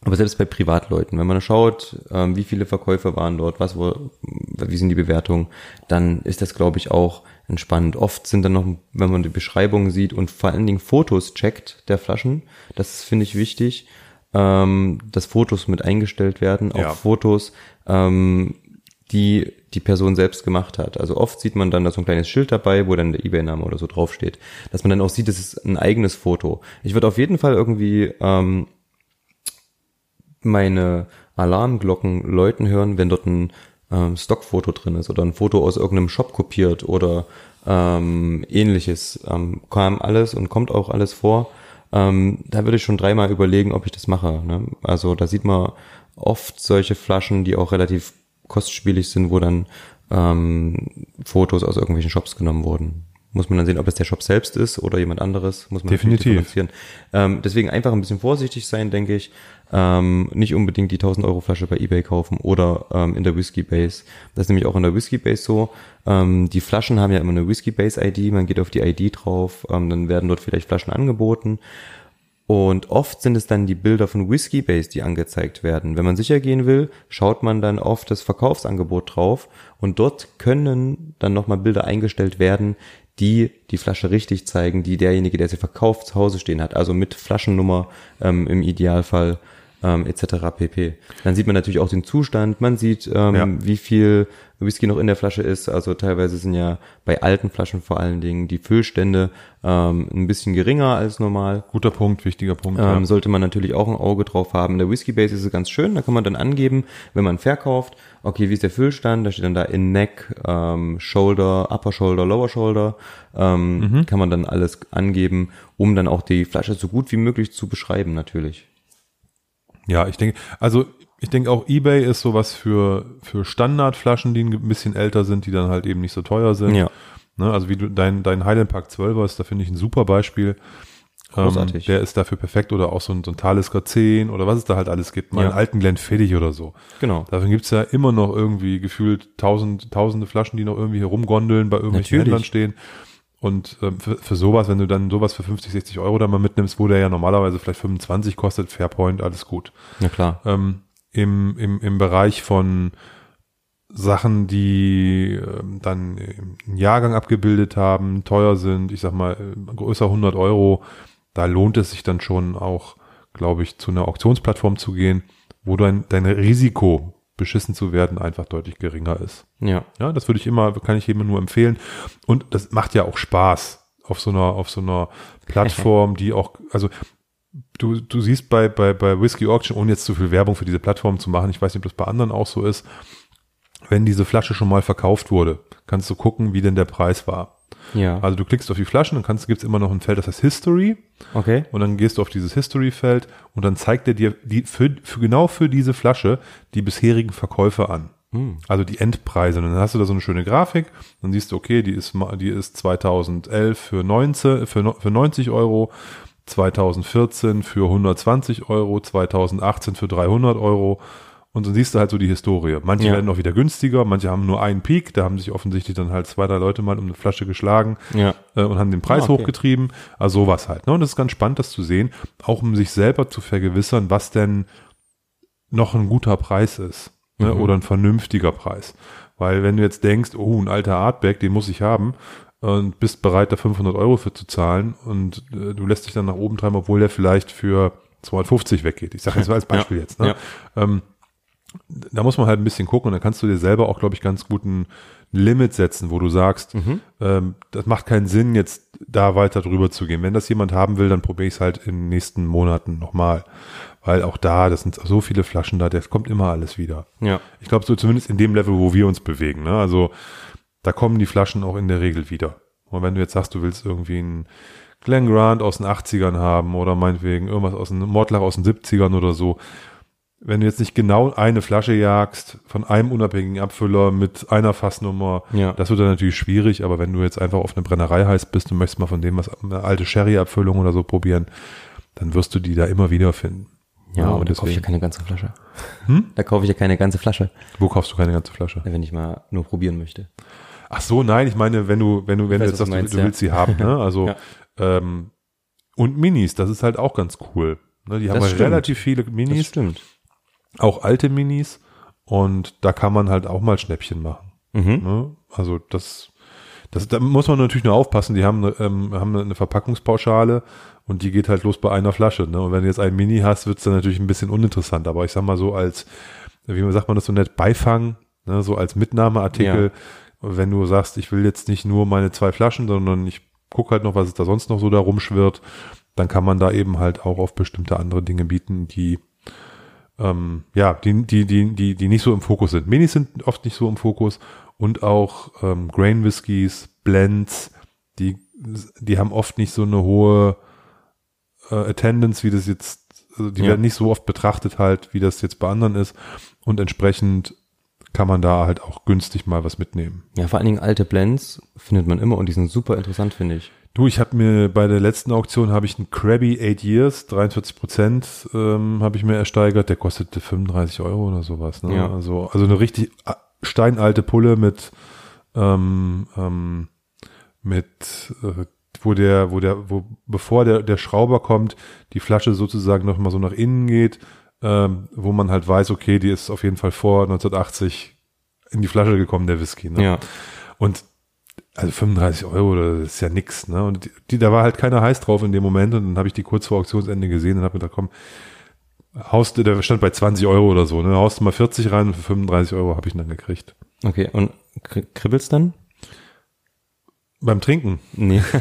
aber selbst bei Privatleuten, wenn man schaut, ähm, wie viele Verkäufe waren dort, was wo, wie sind die Bewertungen, dann ist das, glaube ich, auch entspannt. Oft sind dann noch, wenn man die Beschreibung sieht und vor allen Dingen Fotos checkt der Flaschen, das finde ich wichtig, ähm, dass Fotos mit eingestellt werden, auch Ja. Fotos, ähm, die die Person selbst gemacht hat. Also oft sieht man dann da so ein kleines Schild dabei, wo dann der eBay-Name oder so draufsteht. Dass man dann auch sieht, das ist ein eigenes Foto. Ich würde auf jeden Fall irgendwie ähm, meine Alarmglocken läuten hören, wenn dort ein ähm, Stockfoto drin ist oder ein Foto aus irgendeinem Shop kopiert oder ähm, ähnliches. Ähm, kam alles und kommt auch alles vor. Ähm, da würde ich schon dreimal überlegen, ob ich das mache. Ne? Also da sieht man oft solche Flaschen, die auch relativ kostspielig sind, wo dann ähm, Fotos aus irgendwelchen Shops genommen wurden. Muss man dann sehen, ob es der Shop selbst ist oder jemand anderes. Muss man Definitiv. Ähm, deswegen einfach ein bisschen vorsichtig sein, denke ich. Ähm, nicht unbedingt die 1000 Euro Flasche bei eBay kaufen oder ähm, in der Whisky Base. Das ist nämlich auch in der Whisky Base so. Ähm, die Flaschen haben ja immer eine Whisky Base ID. Man geht auf die ID drauf, ähm, dann werden dort vielleicht Flaschen angeboten. Und oft sind es dann die Bilder von Whiskey Base, die angezeigt werden. Wenn man sicher gehen will, schaut man dann auf das Verkaufsangebot drauf und dort können dann nochmal Bilder eingestellt werden, die die Flasche richtig zeigen, die derjenige, der sie verkauft, zu Hause stehen hat. Also mit Flaschennummer ähm, im Idealfall ähm, etc. pp. Dann sieht man natürlich auch den Zustand, man sieht, ähm, ja. wie viel Whisky noch in der Flasche ist. Also teilweise sind ja bei alten Flaschen vor allen Dingen die Füllstände ähm, ein bisschen geringer als normal. Guter Punkt, wichtiger Punkt. Ähm, ja. Sollte man natürlich auch ein Auge drauf haben. In der Whisky Base ist es ganz schön, da kann man dann angeben, wenn man verkauft, okay, wie ist der Füllstand? Da steht dann da in Neck, ähm, Shoulder, Upper Shoulder, Lower Shoulder. Ähm, mhm. Kann man dann alles angeben, um dann auch die Flasche so gut wie möglich zu beschreiben, natürlich. Ja, ich denke, also ich denke auch eBay ist sowas für, für Standardflaschen, die ein bisschen älter sind, die dann halt eben nicht so teuer sind. Ja. Ne, also wie du dein, dein Highland Park 12er ist, da finde ich ein super Beispiel. Großartig. Ähm, der ist dafür perfekt oder auch so ein, so ein Talisker 10 oder was es da halt alles gibt. Mal ja. einen alten Glenn Feddig oder so. Genau. Dafür gibt's ja immer noch irgendwie gefühlt tausend, tausende Flaschen, die noch irgendwie herumgondeln, bei irgendwelchen Natürlich. Händlern stehen. Und ähm, für, für sowas, wenn du dann sowas für 50, 60 Euro da mal mitnimmst, wo der ja normalerweise vielleicht 25 kostet, Fairpoint, alles gut. Ja klar. Ähm, im, im, Im Bereich von Sachen, die ähm, dann einen Jahrgang abgebildet haben, teuer sind, ich sag mal größer 100 Euro, da lohnt es sich dann schon auch, glaube ich, zu einer Auktionsplattform zu gehen, wo dein, dein Risiko beschissen zu werden einfach deutlich geringer ist. Ja. Ja, das würde ich immer, kann ich jedem nur empfehlen. Und das macht ja auch Spaß auf so einer, auf so einer Plattform, die auch, also du, du siehst bei, bei, bei Whiskey Auction, ohne jetzt zu viel Werbung für diese Plattform zu machen, ich weiß nicht, ob das bei anderen auch so ist, wenn diese Flasche schon mal verkauft wurde, kannst du gucken, wie denn der Preis war. Ja. Also du klickst auf die Flaschen, dann kannst, gibt's immer noch ein Feld, das heißt History. Okay. Und dann gehst du auf dieses History-Feld und dann zeigt er dir die, für, für genau für diese Flasche die bisherigen Verkäufe an. Hm. Also die Endpreise. Und dann hast du da so eine schöne Grafik. Dann siehst du, okay, die ist, die ist 2011 für 19, für, für 90 Euro. 2014 für 120 Euro, 2018 für 300 Euro und dann siehst du halt so die Historie. Manche ja. werden auch wieder günstiger, manche haben nur einen Peak, da haben sich offensichtlich dann halt zwei, drei Leute mal um eine Flasche geschlagen ja. äh, und haben den Preis ah, okay. hochgetrieben. Also sowas halt. Ne? Und das ist ganz spannend, das zu sehen, auch um sich selber zu vergewissern, was denn noch ein guter Preis ist ne? Mhm. oder ein vernünftiger Preis. Weil wenn du jetzt denkst, oh, ein alter Artback, den muss ich haben und bist bereit, da 500 Euro für zu zahlen und äh, du lässt dich dann nach oben treiben, obwohl der vielleicht für 250 weggeht. Ich sage jetzt mal als Beispiel ja. jetzt. Ne? Ähm, da muss man halt ein bisschen gucken und dann kannst du dir selber auch, glaube ich, ganz guten Limit setzen, wo du sagst, mhm. ähm, das macht keinen Sinn, jetzt da weiter drüber zu gehen. Wenn das jemand haben will, dann probiere ich es halt in den nächsten Monaten nochmal. Weil auch da, das sind so viele Flaschen da, das kommt immer alles wieder. Ja. Ich glaube, so zumindest in dem Level, wo wir uns bewegen. Ne? Also da kommen die Flaschen auch in der Regel wieder. Und wenn du jetzt sagst, du willst irgendwie einen Glen Grant aus den 80ern haben oder meinetwegen irgendwas aus dem Mordlach aus den 70ern oder so, wenn du jetzt nicht genau eine Flasche jagst von einem unabhängigen Abfüller mit einer Fassnummer, ja. das wird dann natürlich schwierig, aber wenn du jetzt einfach auf eine Brennerei heißt bist und möchtest mal von dem was eine alte Sherry-Abfüllung oder so probieren, dann wirst du die da immer wieder finden. Ja, aber da kaufe ich ja keine ganze Flasche. Hm? Da kaufe ich ja keine ganze Flasche. Wo kaufst du keine ganze Flasche? Wenn ich mal nur probieren möchte. Ach so, nein, ich meine, wenn du, wenn du, wenn weiß, du jetzt sagst, du, meinst, du, willst sie haben, ne? Also ja. ähm, und Minis, das ist halt auch ganz cool. Ne? Die das haben halt relativ viele Minis. Das stimmt auch alte Minis und da kann man halt auch mal Schnäppchen machen. Mhm. Ne? Also das, das, da muss man natürlich nur aufpassen. Die haben, ähm, haben eine Verpackungspauschale und die geht halt los bei einer Flasche. Ne? Und wenn du jetzt ein Mini hast, wird's dann natürlich ein bisschen uninteressant. Aber ich sag mal so als, wie sagt man das so nett, Beifang Ne, so als Mitnahmeartikel, wenn du sagst, ich will jetzt nicht nur meine zwei Flaschen, sondern ich gucke halt noch, was es da sonst noch so da rumschwirrt, dann kann man da eben halt auch auf bestimmte andere Dinge bieten, die ähm, ja, die, die, die, die, die nicht so im Fokus sind. Minis sind oft nicht so im Fokus und auch ähm, Grain Whiskies, Blends, die, die haben oft nicht so eine hohe äh, Attendance, wie das jetzt, also die Ja. werden nicht so oft betrachtet halt, wie das jetzt bei anderen ist und entsprechend kann man da halt auch günstig mal was mitnehmen. Ja, vor allen Dingen alte Blends findet man immer und die sind super interessant, finde ich. Du, ich habe mir bei der letzten Auktion habe ich einen Krabby 8 Years, 43 Prozent ähm, habe ich mir ersteigert. Der kostete 35 Euro oder sowas. Ne? Ja. Also, also eine richtig steinalte Pulle mit, ähm, ähm, mit, äh, wo der, wo der, wo bevor der, der Schrauber kommt, die Flasche sozusagen noch mal so nach innen geht, ähm, wo man halt weiß, okay, die ist auf jeden Fall vor 1980 in die Flasche gekommen, der Whisky. Ne? Ja. Und also 35 Euro, das ist ja nix, ne? Und die, da war halt keiner heiß drauf in dem Moment und dann habe ich die kurz vor Auktionsende gesehen und habe mir gedacht, komm, haust der stand bei 20 Euro oder so, ne? Haust du mal 40 rein und für 35 Euro habe ich ihn dann gekriegt. Okay, und kri- kribbelt's dann? Beim Trinken. Nee.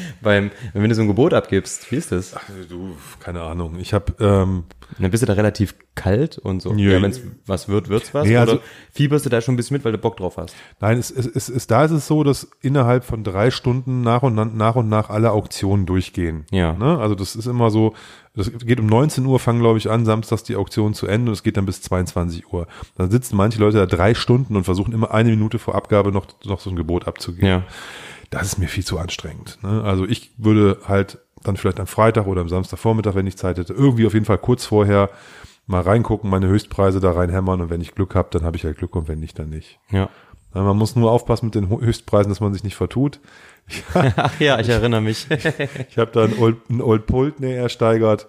Beim, wenn du so ein Gebot abgibst, wie ist das? Ach, du, keine Ahnung. Ich habe ähm, Dann bist du da relativ kalt und so. Ja. Ja, wenn es was wird, wird's was. Nee, also- Oder fieberst du da schon ein bisschen mit, weil du Bock drauf hast? Nein, es, es, es, es, da ist es so, dass innerhalb von drei Stunden nach und nach, nach und nach alle Auktionen durchgehen. Ja. Ne? Also das ist immer so, das geht um 19 Uhr, fangen glaube ich an, samstags die Auktion zu Ende und es geht dann bis 22 Uhr. Dann sitzen manche Leute da drei Stunden und versuchen immer eine Minute vor Abgabe noch, noch so ein Gebot abzugeben. Ja. Das ist mir viel zu anstrengend. Ne? Also ich würde halt dann vielleicht am Freitag oder am Samstagvormittag, wenn ich Zeit hätte, irgendwie auf jeden Fall kurz vorher mal reingucken, meine Höchstpreise da reinhämmern und wenn ich Glück habe, dann habe ich halt Glück und wenn nicht, dann nicht. Ja. Man muss nur aufpassen mit den Höchstpreisen, dass man sich nicht vertut. Ach ja, ich erinnere mich. Ich habe da einen Old, einen Old Pultney ersteigert.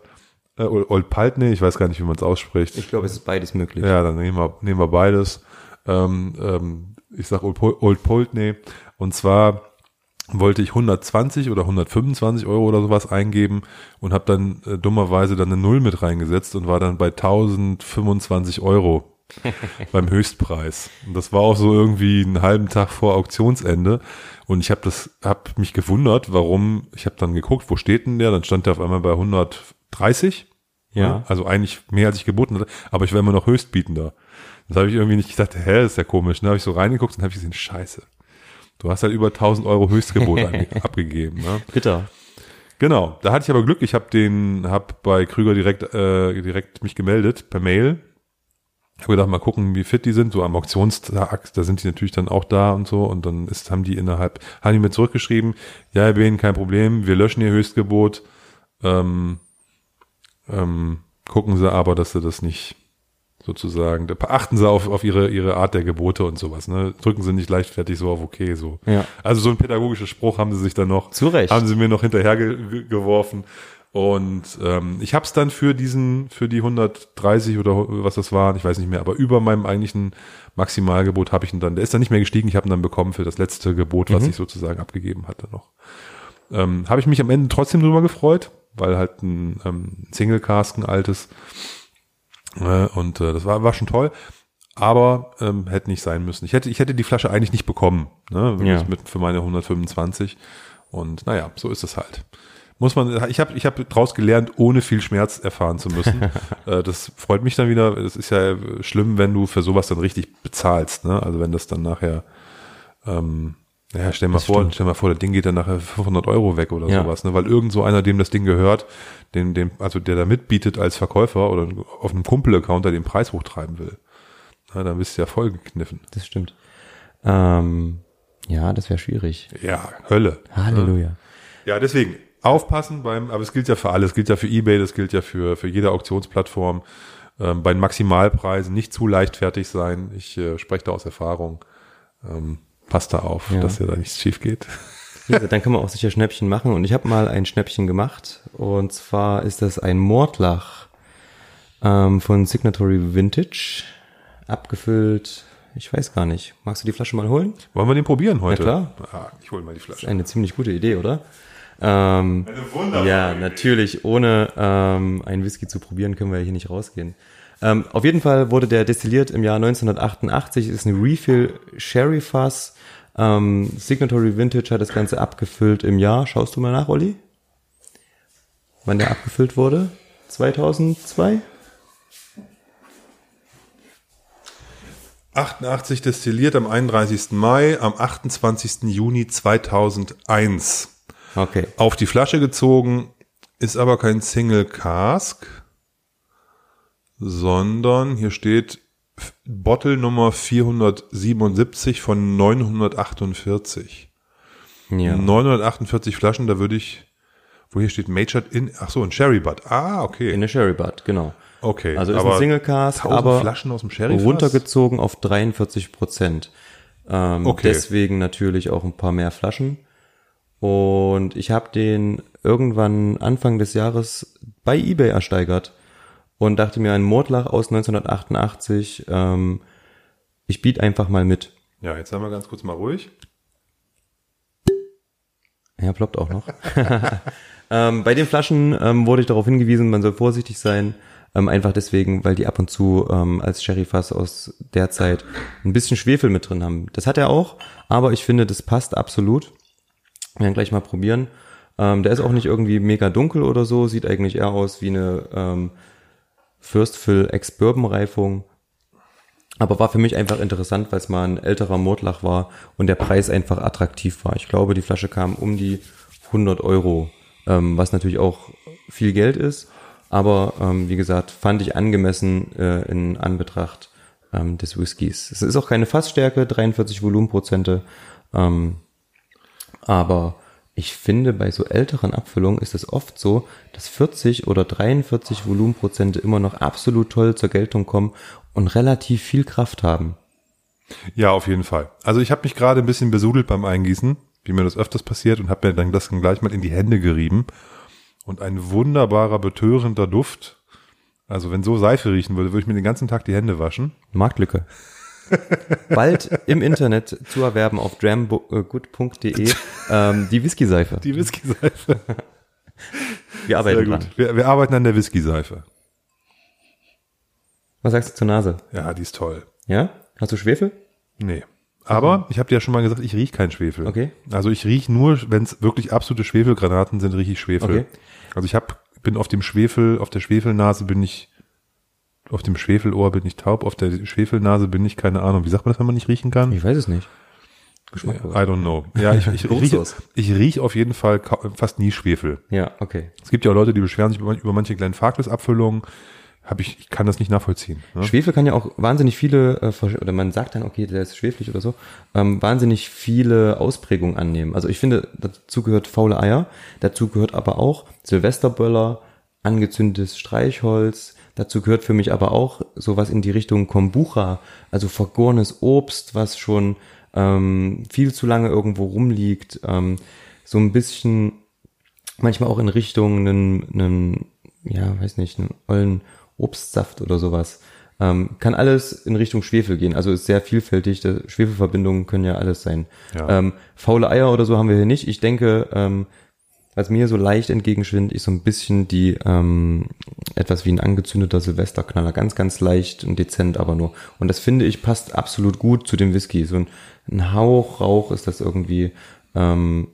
Äh, Old Paltney, ich weiß gar nicht, wie man es ausspricht. Ich glaube, es ist beides möglich. ja, dann nehmen wir, nehmen wir beides. Ähm, ähm, ich sag Old, Old Pultney. Und zwar wollte ich 120 oder 125 Euro oder sowas eingeben und habe dann äh, dummerweise dann eine Null mit reingesetzt und war dann bei 1025 Euro beim Höchstpreis. Und das war auch so irgendwie einen halben Tag vor Auktionsende. Und ich habe das, habe mich gewundert, warum. Ich habe dann geguckt, wo steht denn der? Dann stand der auf einmal bei 130. Ja. Also eigentlich mehr als ich geboten hatte, aber ich war immer noch Höchstbietender. Das habe ich irgendwie nicht gedacht, hä, ist ja komisch. Dann habe ich so reingeguckt und habe ich gesehen, scheiße. Du hast halt über 1000 Euro Höchstgebot abgegeben. Ne? Bitter. Genau, da hatte ich aber Glück. Ich habe den, habe bei Krüger direkt, äh, direkt mich gemeldet per Mail. Habe gedacht, mal gucken, wie fit die sind. So am Auktionstag, da sind die natürlich dann auch da und so. Und dann ist, haben die innerhalb, haben die mir zurückgeschrieben, ja, Herr Behn, kein Problem, wir löschen Ihr Höchstgebot. Ähm, ähm, gucken Sie aber, dass Sie das nicht sozusagen, da achten Sie auf, auf Ihre, Ihre Art der Gebote und sowas. Ne? Drücken Sie nicht leichtfertig so auf okay so. Ja. Also so ein pädagogischer Spruch haben Sie sich dann noch Zu Recht. haben sie mir noch hinterher ge ge geworfen. Und ähm, ich habe es dann für diesen, für die 130 oder was das waren, ich weiß nicht mehr, aber über meinem eigentlichen Maximalgebot habe ich ihn dann, der ist dann nicht mehr gestiegen, ich habe ihn dann bekommen für das letzte Gebot, was ich sozusagen abgegeben hatte noch. Ähm, habe ich mich am Ende trotzdem drüber gefreut, weil halt ein ähm, Single Cask, ein altes, und äh, das war, war schon toll. Aber ähm, hätte nicht sein müssen. Ich hätte, ich hätte die Flasche eigentlich nicht bekommen, ne, Ja. mit, für meine 125. Und naja, so ist es halt. Muss man, ich habe ich hab daraus gelernt, ohne viel Schmerz erfahren zu müssen. äh, das freut mich dann wieder. Es ist ja schlimm, wenn du für sowas dann richtig bezahlst. Ne? Also wenn das dann nachher, ähm, ja, stell mal Das vor, stimmt. stell mal vor, das Ding geht dann nachher 500 Euro weg oder Ja. sowas, ne? weil irgend so einer, dem das Ding gehört, den, dem, also der da mitbietet als Verkäufer oder auf einem Kumpel-Account, der den Preis hochtreiben will. Na, dann bist du ja voll gekniffen. Das stimmt. Ähm, ja, das wäre schwierig. Ja, Hölle. Halleluja. Ja, deswegen aufpassen beim, aber es gilt ja für alles, es gilt ja für eBay, das gilt ja für, für jede Auktionsplattform. Ähm, bei den Maximalpreisen nicht zu leichtfertig sein. Ich äh, spreche da aus Erfahrung. Ähm, passt da auf, Ja. dass ja da nichts schief geht. Ja, dann kann man auch sicher Schnäppchen machen. Und ich habe mal ein Schnäppchen gemacht. Und zwar ist das ein Mordlach ähm, von Signatory Vintage. Abgefüllt. Ich weiß gar nicht. Magst du die Flasche mal holen? Wollen wir den probieren heute? klar. Ah, ich hole mal die Das Flasche. ist eine ziemlich gute Idee, oder? Ähm, Eine wunderbare ja, Idee. natürlich. Ohne ähm, einen Whisky zu probieren, können wir hier nicht rausgehen. Ähm, auf jeden Fall wurde der destilliert im Jahr 1988, ist eine Refill Sherry Fass. Ähm, Signatory Vintage hat das Ganze abgefüllt im Jahr. Schaust du mal nach, Olli? Wann der abgefüllt wurde? 2002? 88 destilliert am 31. Mai, am 28. Juni 2001. Okay. Auf die Flasche gezogen, ist aber kein Single Cask, sondern hier steht Bottle Nummer 477 von 948. Ja. 948 Flaschen, da würde ich, wo hier steht Matured in, ach so, ein Sherry Butt. Ah, okay. In der Sherry Butt, genau. Okay. Also ist ein Single 1000 aber Flaschen aus dem Sherry runtergezogen auf 43 Prozent. Ähm, Okay. Deswegen natürlich auch ein paar mehr Flaschen. Und ich habe den irgendwann Anfang des Jahres bei eBay ersteigert und dachte mir, ein Mordlach aus 1988, ähm, ich biete einfach mal mit. Ja, jetzt haben wir ganz kurz mal ruhig. Ja, ploppt auch noch. ähm, bei den Flaschen ähm, wurde ich darauf hingewiesen, man soll vorsichtig sein. Ähm, einfach deswegen, weil die ab und zu ähm, als Sherryfass aus der Zeit ein bisschen Schwefel mit drin haben. Das hat er auch, aber ich finde, das passt absolut. Wir werden gleich mal probieren. Ähm, der ist auch nicht irgendwie mega dunkel oder so, sieht eigentlich eher aus wie eine ähm, First Fill Ex-Bourbon Reifung. Aber war für mich einfach interessant, weil es mal ein älterer Mordlach war und der Preis einfach attraktiv war. Ich glaube, die Flasche kam um die 100 Euro, ähm, was natürlich auch viel Geld ist. Aber ähm, wie gesagt, fand ich angemessen äh, in Anbetracht ähm, des Whiskys. Es ist auch keine Fassstärke, 43 Volumenprozente. Ähm, aber ich finde, bei so älteren Abfüllungen ist es oft so, dass 40 oder 43 Volumenprozente immer noch absolut toll zur Geltung kommen und relativ viel Kraft haben. Ja, auf jeden Fall. Also ich habe mich gerade ein bisschen besudelt beim Eingießen, wie mir das öfters passiert, und habe mir dann das dann gleich mal in die Hände gerieben. Und ein wunderbarer, betörender Duft. Also wenn so Seife riechen würde, würde ich mir den ganzen Tag die Hände waschen. Marktlücke. Bald im Internet zu erwerben auf dramgood.de ähm, die Whisky-Seife. Die Whisky-Seife. Wir arbeiten gut. dran. Wir, wir arbeiten an der Whisky-Seife. Was sagst du zur Nase? Ja, die ist toll. Ja? Hast du Schwefel? Nee. Aber ich habe dir ja schon mal gesagt, ich riech keinen Schwefel. Okay. Also ich riech nur, wenn es wirklich absolute Schwefelgranaten sind, riech ich Schwefel. Okay. Also ich hab, bin auf dem Schwefel, auf der Schwefelnase bin ich, auf dem Schwefelohr bin ich taub, auf der Schwefelnase bin ich keine Ahnung. Wie sagt man das, wenn man nicht riechen kann? Ich weiß es nicht. I don't know. Ja, ich, ich, riech, Geruchslos. ich riech auf jeden Fall fast nie Schwefel. Ja, okay. Es gibt ja auch Leute, die beschweren sich über, über manche kleinen Farkless-Abfüllungen. Hab ich, ich kann das nicht nachvollziehen. Ne? Schwefel kann ja auch wahnsinnig viele, äh, oder man sagt dann, okay, der ist schweflig oder so, ähm, wahnsinnig viele Ausprägungen annehmen. Also ich finde, dazu gehört faule Eier, dazu gehört aber auch Silvesterböller, angezündetes Streichholz, dazu gehört für mich aber auch sowas in die Richtung Kombucha, also vergorenes Obst, was schon ähm, viel zu lange irgendwo rumliegt, ähm, so ein bisschen manchmal auch in Richtung einen, einen ja, weiß nicht, einen ollen Obstsaft oder sowas. Ähm, kann alles in Richtung Schwefel gehen. Also ist sehr vielfältig. Schwefelverbindungen können ja alles sein. Ja. Ähm, faule Eier oder so haben wir hier nicht. Ich denke, ähm, was mir so leicht entgegenschwindet, ist so ein bisschen die ähm, etwas wie ein angezündeter Silvesterknaller. Ganz, ganz leicht und dezent aber nur. Und das finde ich passt absolut gut zu dem Whisky. So ein, ein Hauch Rauch ist das irgendwie. Ähm,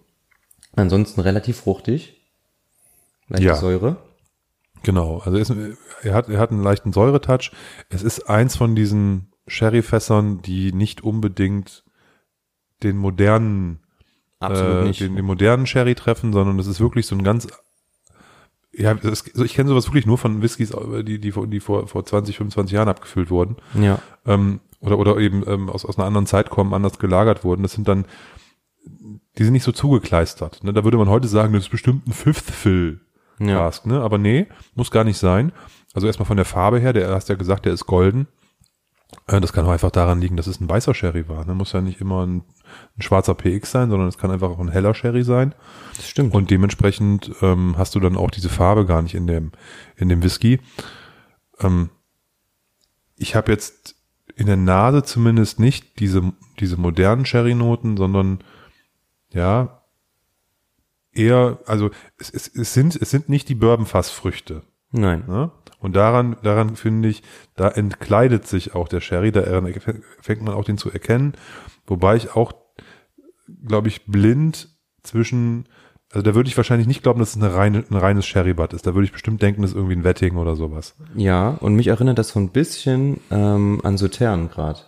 ansonsten relativ fruchtig. Leichte Ja. Säure. Genau, also ist, er, hat, er hat einen leichten Säuretouch. Es ist eins von diesen Sherryfässern, die nicht unbedingt den modernen, Absolut äh, nicht. Den, den modernen Sherry treffen, sondern es ist wirklich so ein ganz, ja, das, also ich kenne sowas wirklich nur von Whiskys, die, die, vor- die vor, vor 20, 25 Jahren abgefüllt wurden ja. ähm, oder, oder eben ähm, aus, aus einer anderen Zeit kommen, anders gelagert wurden. Das sind dann, die sind nicht so zugekleistert. Ne? Da würde man heute sagen, das ist bestimmt ein Fifth Fill Ja. Cask, ne? Aber nee, muss gar nicht sein. Also erstmal von der Farbe her, der hast ja gesagt, der ist golden. Äh, Das kann auch einfach daran liegen, dass es ein weißer Sherry war. Ne? Muss ja nicht immer ein, ein schwarzer PX sein, sondern es kann einfach auch ein heller Sherry sein. Das stimmt. Und dementsprechend ähm, hast du dann auch diese Farbe gar nicht in dem, in dem Whisky. Ähm, ich habe jetzt in der Nase zumindest nicht diese, diese modernen Sherry-Noten, sondern ja, eher, also es, es, es, sind, es sind nicht die Bourbon-Fassfrüchte. Nein. Ne? Und daran, daran finde ich, da entkleidet sich auch der Sherry, da fängt man auch den zu erkennen. Wobei ich auch, glaube ich, blind zwischen, also da würde ich wahrscheinlich nicht glauben, dass es eine reine, ein reines Sherry-Bad ist. Da würde ich bestimmt denken, das ist irgendwie ein Wetting oder sowas. Ja, und mich erinnert das so ein bisschen ähm, an Sautern gerade.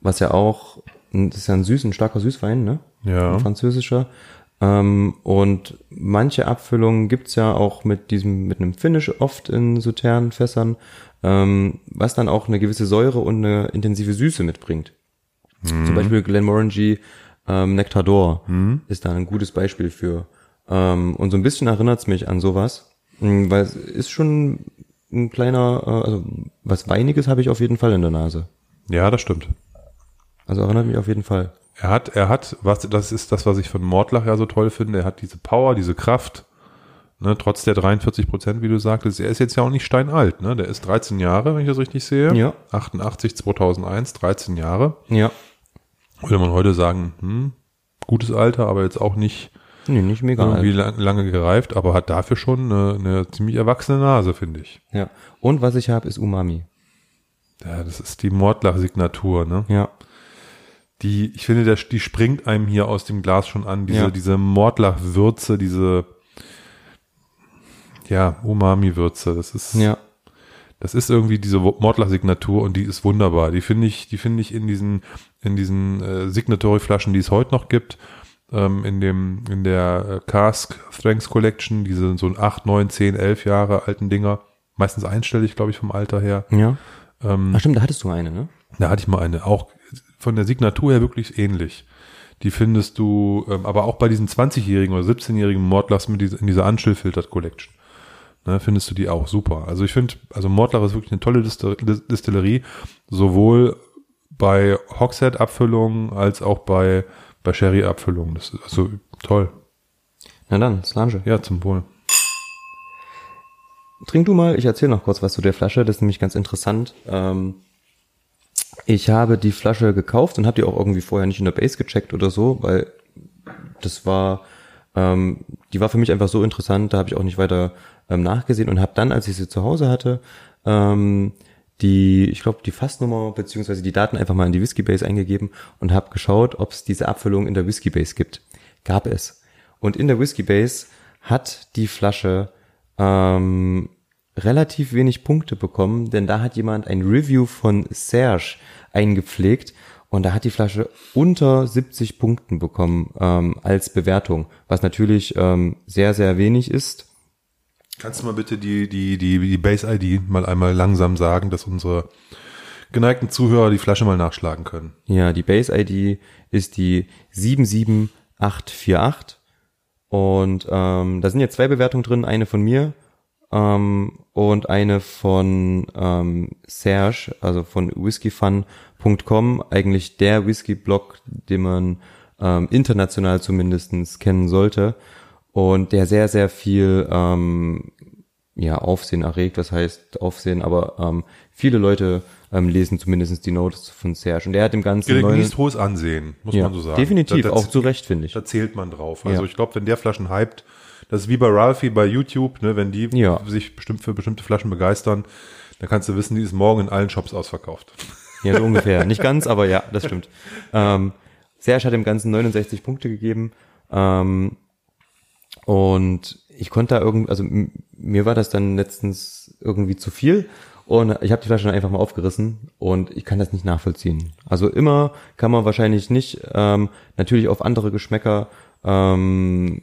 Was ja auch, das ist ja ein süß, ein starker Süßwein, ne? Ja. Ein französischer. Ähm, und manche Abfüllungen gibt's ja auch mit diesem, mit einem Finish oft in Sautern-Fässern, ähm, was dann auch eine gewisse Säure und eine intensive Süße mitbringt. Mhm. Zum Beispiel Glenmorangie ähm, Nectador ist da ein gutes Beispiel für. Ähm, und so ein bisschen erinnert's mich an sowas, mh, weil es ist schon ein kleiner, äh, also was Weiniges habe ich auf jeden Fall in der Nase. Ja, das stimmt. Also erinnert mich auf jeden Fall. Er hat, er hat, was, das ist das, was ich von Mordlach ja so toll finde. Er hat diese Power, diese Kraft, ne, trotz der 43 Prozent, wie du sagtest. Er ist jetzt ja auch nicht steinalt, ne? Der ist 13 Jahre, wenn ich das richtig sehe. Ja. 88, 2001, 13 Jahre. Ja. Würde man heute sagen, hm, gutes Alter, aber jetzt auch nicht Nee, nicht mega irgendwie lang, lange gereift, aber hat dafür schon eine, eine ziemlich erwachsene Nase, finde ich. Ja. Und was ich habe, ist Umami. Ja, das ist die Mordlach-Signatur, ne? Ja. Die, ich finde, der, die springt einem hier aus dem Glas schon an. Diese, Ja. diese Mordlach-Würze, diese, ja, Umami-Würze. Das ist, Ja. das ist irgendwie diese Mordlach-Signatur und die ist wunderbar. Die finde ich, die finde ich in diesen, in diesen äh, Signatory-Flaschen, die es heute noch gibt, ähm, in dem, in der äh, Cask Strengths Collection, diese so 8, 9, 10, 11 Jahre alten Dinger, meistens einstellig, glaube ich, vom Alter her. Ja. Ähm, Ach stimmt, da hattest du eine, ne? da hatte ich mal eine, auch von der Signatur her wirklich ähnlich. Die findest du, ähm, aber auch bei diesen 20-jährigen oder 17-jährigen Mordlachs mit dieser, in dieser Unchill Filtered Collection. Ne, findest du die auch super. Also ich finde, also Mordlach ist wirklich eine tolle Distil- Dis- Distillerie, sowohl bei Hogshead-Abfüllungen als auch bei, bei Sherry-Abfüllungen. Das ist also toll. Na dann, Slange. Ja, zum Wohl. Trink du mal, ich erzähle noch kurz was zu der Flasche, das ist nämlich ganz interessant. Ähm, ich habe die Flasche gekauft und habe die auch irgendwie vorher nicht in der Base gecheckt oder so, weil das war, ähm, die war für mich einfach so interessant, da habe ich auch nicht weiter ähm, nachgesehen und habe dann, als ich sie zu Hause hatte, ähm, die, ich glaube, die Fassnummer beziehungsweise die Daten einfach mal in die Whisky Base eingegeben und habe geschaut, ob es diese Abfüllung in der Whisky Base gibt. Gab es. Und in der Whisky Base hat die Flasche ähm, relativ wenig Punkte bekommen, denn da hat jemand ein Review von Serge eingepflegt und da hat die Flasche unter 70 Punkten bekommen ähm, als Bewertung, was natürlich ähm, sehr, sehr wenig ist. Kannst du mal bitte die, die, die, die Base-ID mal einmal langsam sagen, dass unsere geneigten Zuhörer die Flasche mal nachschlagen können? Ja, die Base-ID ist die 77848 und ähm, da sind jetzt zwei Bewertungen drin, eine von mir ähm, und eine von ähm, Serge, also von whiskyfun.com, eigentlich der Whisky-Blog, den man ähm, international zumindestens kennen sollte und der sehr, sehr viel ähm, ja, Aufsehen erregt, was heißt Aufsehen, aber ähm, viele Leute ähm, lesen zumindest die Notes von Serge und der hat dem Ganzen neuen- Genießt hohes Ansehen, muss ja, man so sagen. definitiv, Da- da- auch zu Recht, finde ich. Da zählt man drauf. Also Ja. ich glaube, wenn der Flaschen hypt, das ist wie bei Ralphie bei YouTube, ne, wenn die Ja. sich bestimmt für bestimmte Flaschen begeistern, dann kannst du wissen, die ist morgen in allen Shops ausverkauft. Ja, so ungefähr. Nicht ganz, aber ja, das stimmt. Ähm, Serge hat dem Ganzen 69 Punkte gegeben. Ähm, und ich konnte da irgendwie, also mir war das dann letztens irgendwie zu viel. Und ich habe die Flasche dann einfach mal aufgerissen und ich kann das nicht nachvollziehen. Also immer kann man wahrscheinlich nicht ähm, natürlich auf andere Geschmäcker ähm,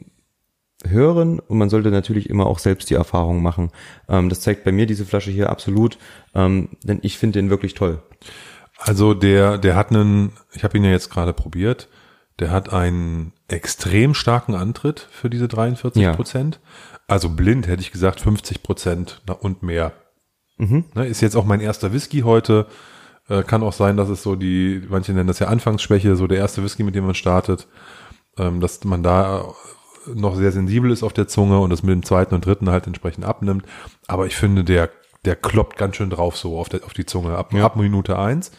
hören und man sollte natürlich immer auch selbst die Erfahrung machen. Ähm, das zeigt bei mir diese Flasche hier absolut, ähm, denn ich finde den wirklich toll. Also der, der hat einen, ich habe ihn ja jetzt gerade probiert, der hat einen extrem starken Antritt für diese 43 Prozent. Also blind hätte ich gesagt 50 Prozent und mehr. Ne, ist jetzt auch mein erster Whisky heute. Äh, kann auch sein, dass es so die, manche nennen das ja Anfangsschwäche, so der erste Whisky, mit dem man startet, ähm, dass man da noch sehr sensibel ist auf der Zunge und das mit dem zweiten und dritten halt entsprechend abnimmt. Aber ich finde, der, der kloppt ganz schön drauf so auf, der, auf die Zunge ab, ab Minute eins.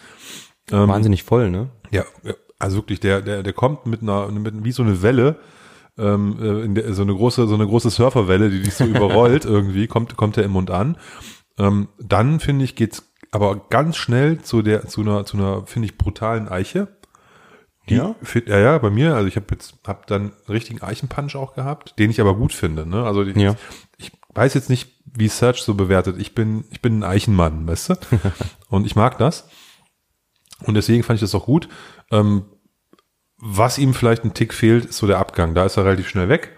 Wahnsinnig voll, ne? Ja, ja, also wirklich, der, der, der kommt mit einer, mit, wie so eine Welle ähm, äh, in der, so eine große, so eine große Surferwelle, die dich so überrollt irgendwie, kommt, kommt der im Mund an. Ähm, dann finde ich, geht's aber ganz schnell zu der, zu einer, zu einer, finde ich, brutalen Eiche. Die, Ja? Fit, ja, ja, bei mir, also ich habe jetzt, hab dann einen richtigen Eichenpunch auch gehabt, den ich aber gut finde, ne? Also die, Ja. ich weiß jetzt nicht, wie Search so bewertet. Ich bin, ich bin ein Eichenmann, weißt du? Und ich mag das. Und deswegen fand ich das auch gut. Ähm, was ihm vielleicht ein Tick fehlt, ist so der Abgang. Da ist er relativ schnell weg.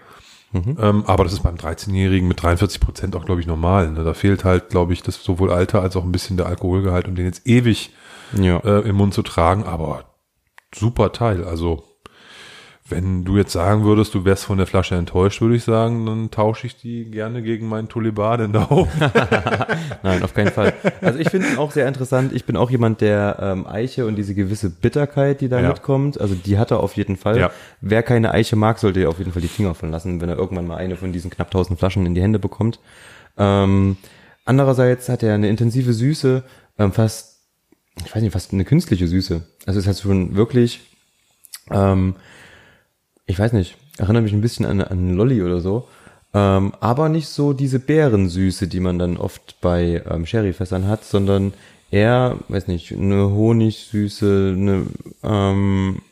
Ähm, aber das ist beim 13-Jährigen mit 43 Prozent auch, glaube ich, normal. Ne? Da fehlt halt, glaube ich, das sowohl Alter als auch ein bisschen der Alkoholgehalt, um den jetzt ewig Ja. äh, im Mund zu tragen. Aber super Teil. Also wenn du jetzt sagen würdest, du wärst von der Flasche enttäuscht, würde ich sagen, dann tausche ich die gerne gegen meinen Tuliban in der Augen. Nein, auf keinen Fall. Also ich finde ihn auch sehr interessant. Ich bin auch jemand, der ähm, Eiche und diese gewisse Bitterkeit, die da Ja. mitkommt, also die hat er auf jeden Fall. Ja. Wer keine Eiche mag, sollte auf jeden Fall die Finger von lassen, wenn er irgendwann mal eine von diesen knapp 1000 Flaschen in die Hände bekommt. Ähm, andererseits hat er eine intensive Süße, ähm, fast, ich weiß nicht, fast eine künstliche Süße. Also es hat schon wirklich, ähm, ich weiß nicht, erinnert mich ein bisschen an, an Lolli oder so. Ähm, aber nicht so diese Beerensüße, die man dann oft bei ähm, Sherryfässern hat, sondern eher, weiß nicht, eine Honigsüße, eine, ähm,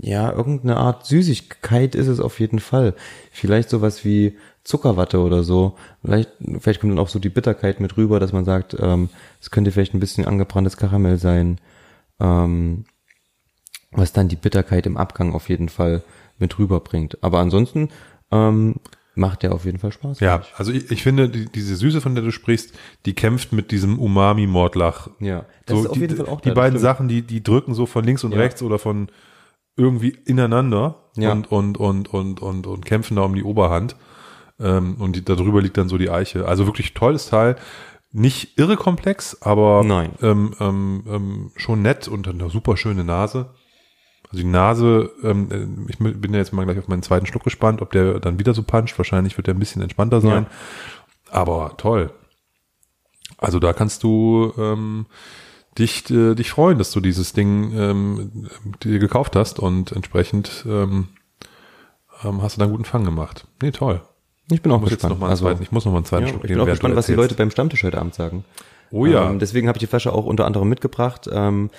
ja, irgendeine Art Süßigkeit ist es auf jeden Fall. Vielleicht sowas wie Zuckerwatte oder so. Vielleicht, vielleicht kommt dann auch so die Bitterkeit mit rüber, dass man sagt, ähm, es könnte vielleicht ein bisschen angebranntes Karamell sein. Ähm, was dann die Bitterkeit im Abgang auf jeden Fall mit rüberbringt. Aber ansonsten ähm, macht der auf jeden Fall Spaß. Ja, also ich, ich finde, die, diese Süße, von der du sprichst, die kämpft mit diesem Umami-Mordlach. Ja, das So, ist auf die, jeden Fall auch Die da, beiden. Sachen, die, die drücken so von links und Ja. rechts oder von irgendwie ineinander Ja. und, und, und, und, und, und kämpfen da um die Oberhand. Ähm, und die, darüber liegt dann so die Eiche. Also wirklich tolles Teil. Nicht irre komplex, aber Nein. Ähm, ähm, ähm, schon nett und eine super schöne Nase. Also die Nase, ähm, äh, ich bin ja jetzt mal gleich auf meinen zweiten Schluck gespannt, ob der dann wieder so puncht. Wahrscheinlich wird der ein bisschen entspannter sein. Aber toll. Also da kannst du ähm, dich, äh, dich freuen, dass du dieses Ding ähm, dir gekauft hast und entsprechend ähm, ähm, hast du da einen guten Fang gemacht. Nee, toll. Ich bin auch Ich gespannt. noch mal einen also, zweiten, ich muss noch mal einen zweiten ja, Schluck ich bin auch gespannt, was die. Leute beim Stammtisch heute Abend sagen. Oh ja. Ähm, deswegen habe ich die Flasche auch unter anderem mitgebracht. Ähm,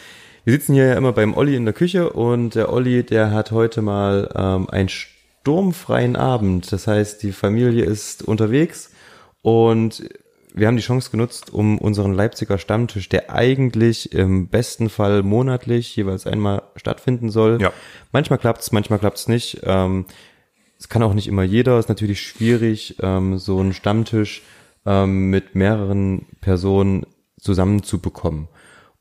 wir sitzen hier ja immer beim Olli in der Küche und der Olli, der hat heute mal ähm, einen sturmfreien Abend. Das heißt, die Familie ist unterwegs und wir haben die Chance genutzt, um unseren Leipziger Stammtisch, der eigentlich im besten Fall monatlich jeweils einmal stattfinden soll. Ja. Manchmal klappt's, manchmal klappt's nicht. Ähm, es kann auch nicht immer jeder, ist natürlich schwierig, ähm, so einen Stammtisch ähm, mit mehreren Personen zusammenzubekommen.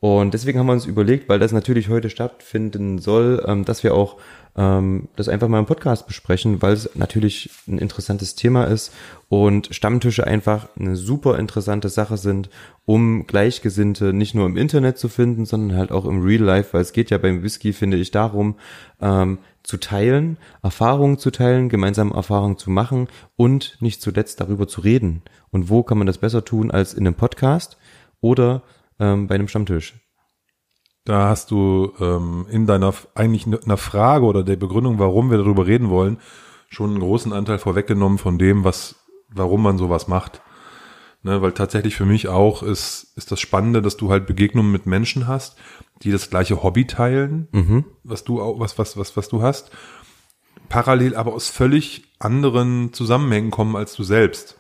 Und deswegen haben wir uns überlegt, weil das natürlich heute stattfinden soll, ähm, dass wir auch ähm, das einfach mal im Podcast besprechen, weil es natürlich ein interessantes Thema ist und Stammtische einfach eine super interessante Sache sind, um Gleichgesinnte nicht nur im Internet zu finden, sondern halt auch im Real Life, weil es geht ja beim Whisky, finde ich, darum, ähm, zu teilen, Erfahrungen zu teilen, gemeinsam Erfahrungen zu machen und nicht zuletzt darüber zu reden. Und wo kann man das besser tun als in einem Podcast oder ähm, bei einem Stammtisch? Da hast du ähm, in deiner eigentlich einer Frage oder der Begründung, warum wir darüber reden wollen, schon einen großen Anteil vorweggenommen von dem, was, warum man sowas macht. Ne, weil tatsächlich für mich auch ist, ist das Spannende, dass du halt Begegnungen mit Menschen hast, die das gleiche Hobby teilen, was du auch, was, was, was, was du hast, parallel aber aus völlig anderen Zusammenhängen kommen als du selbst.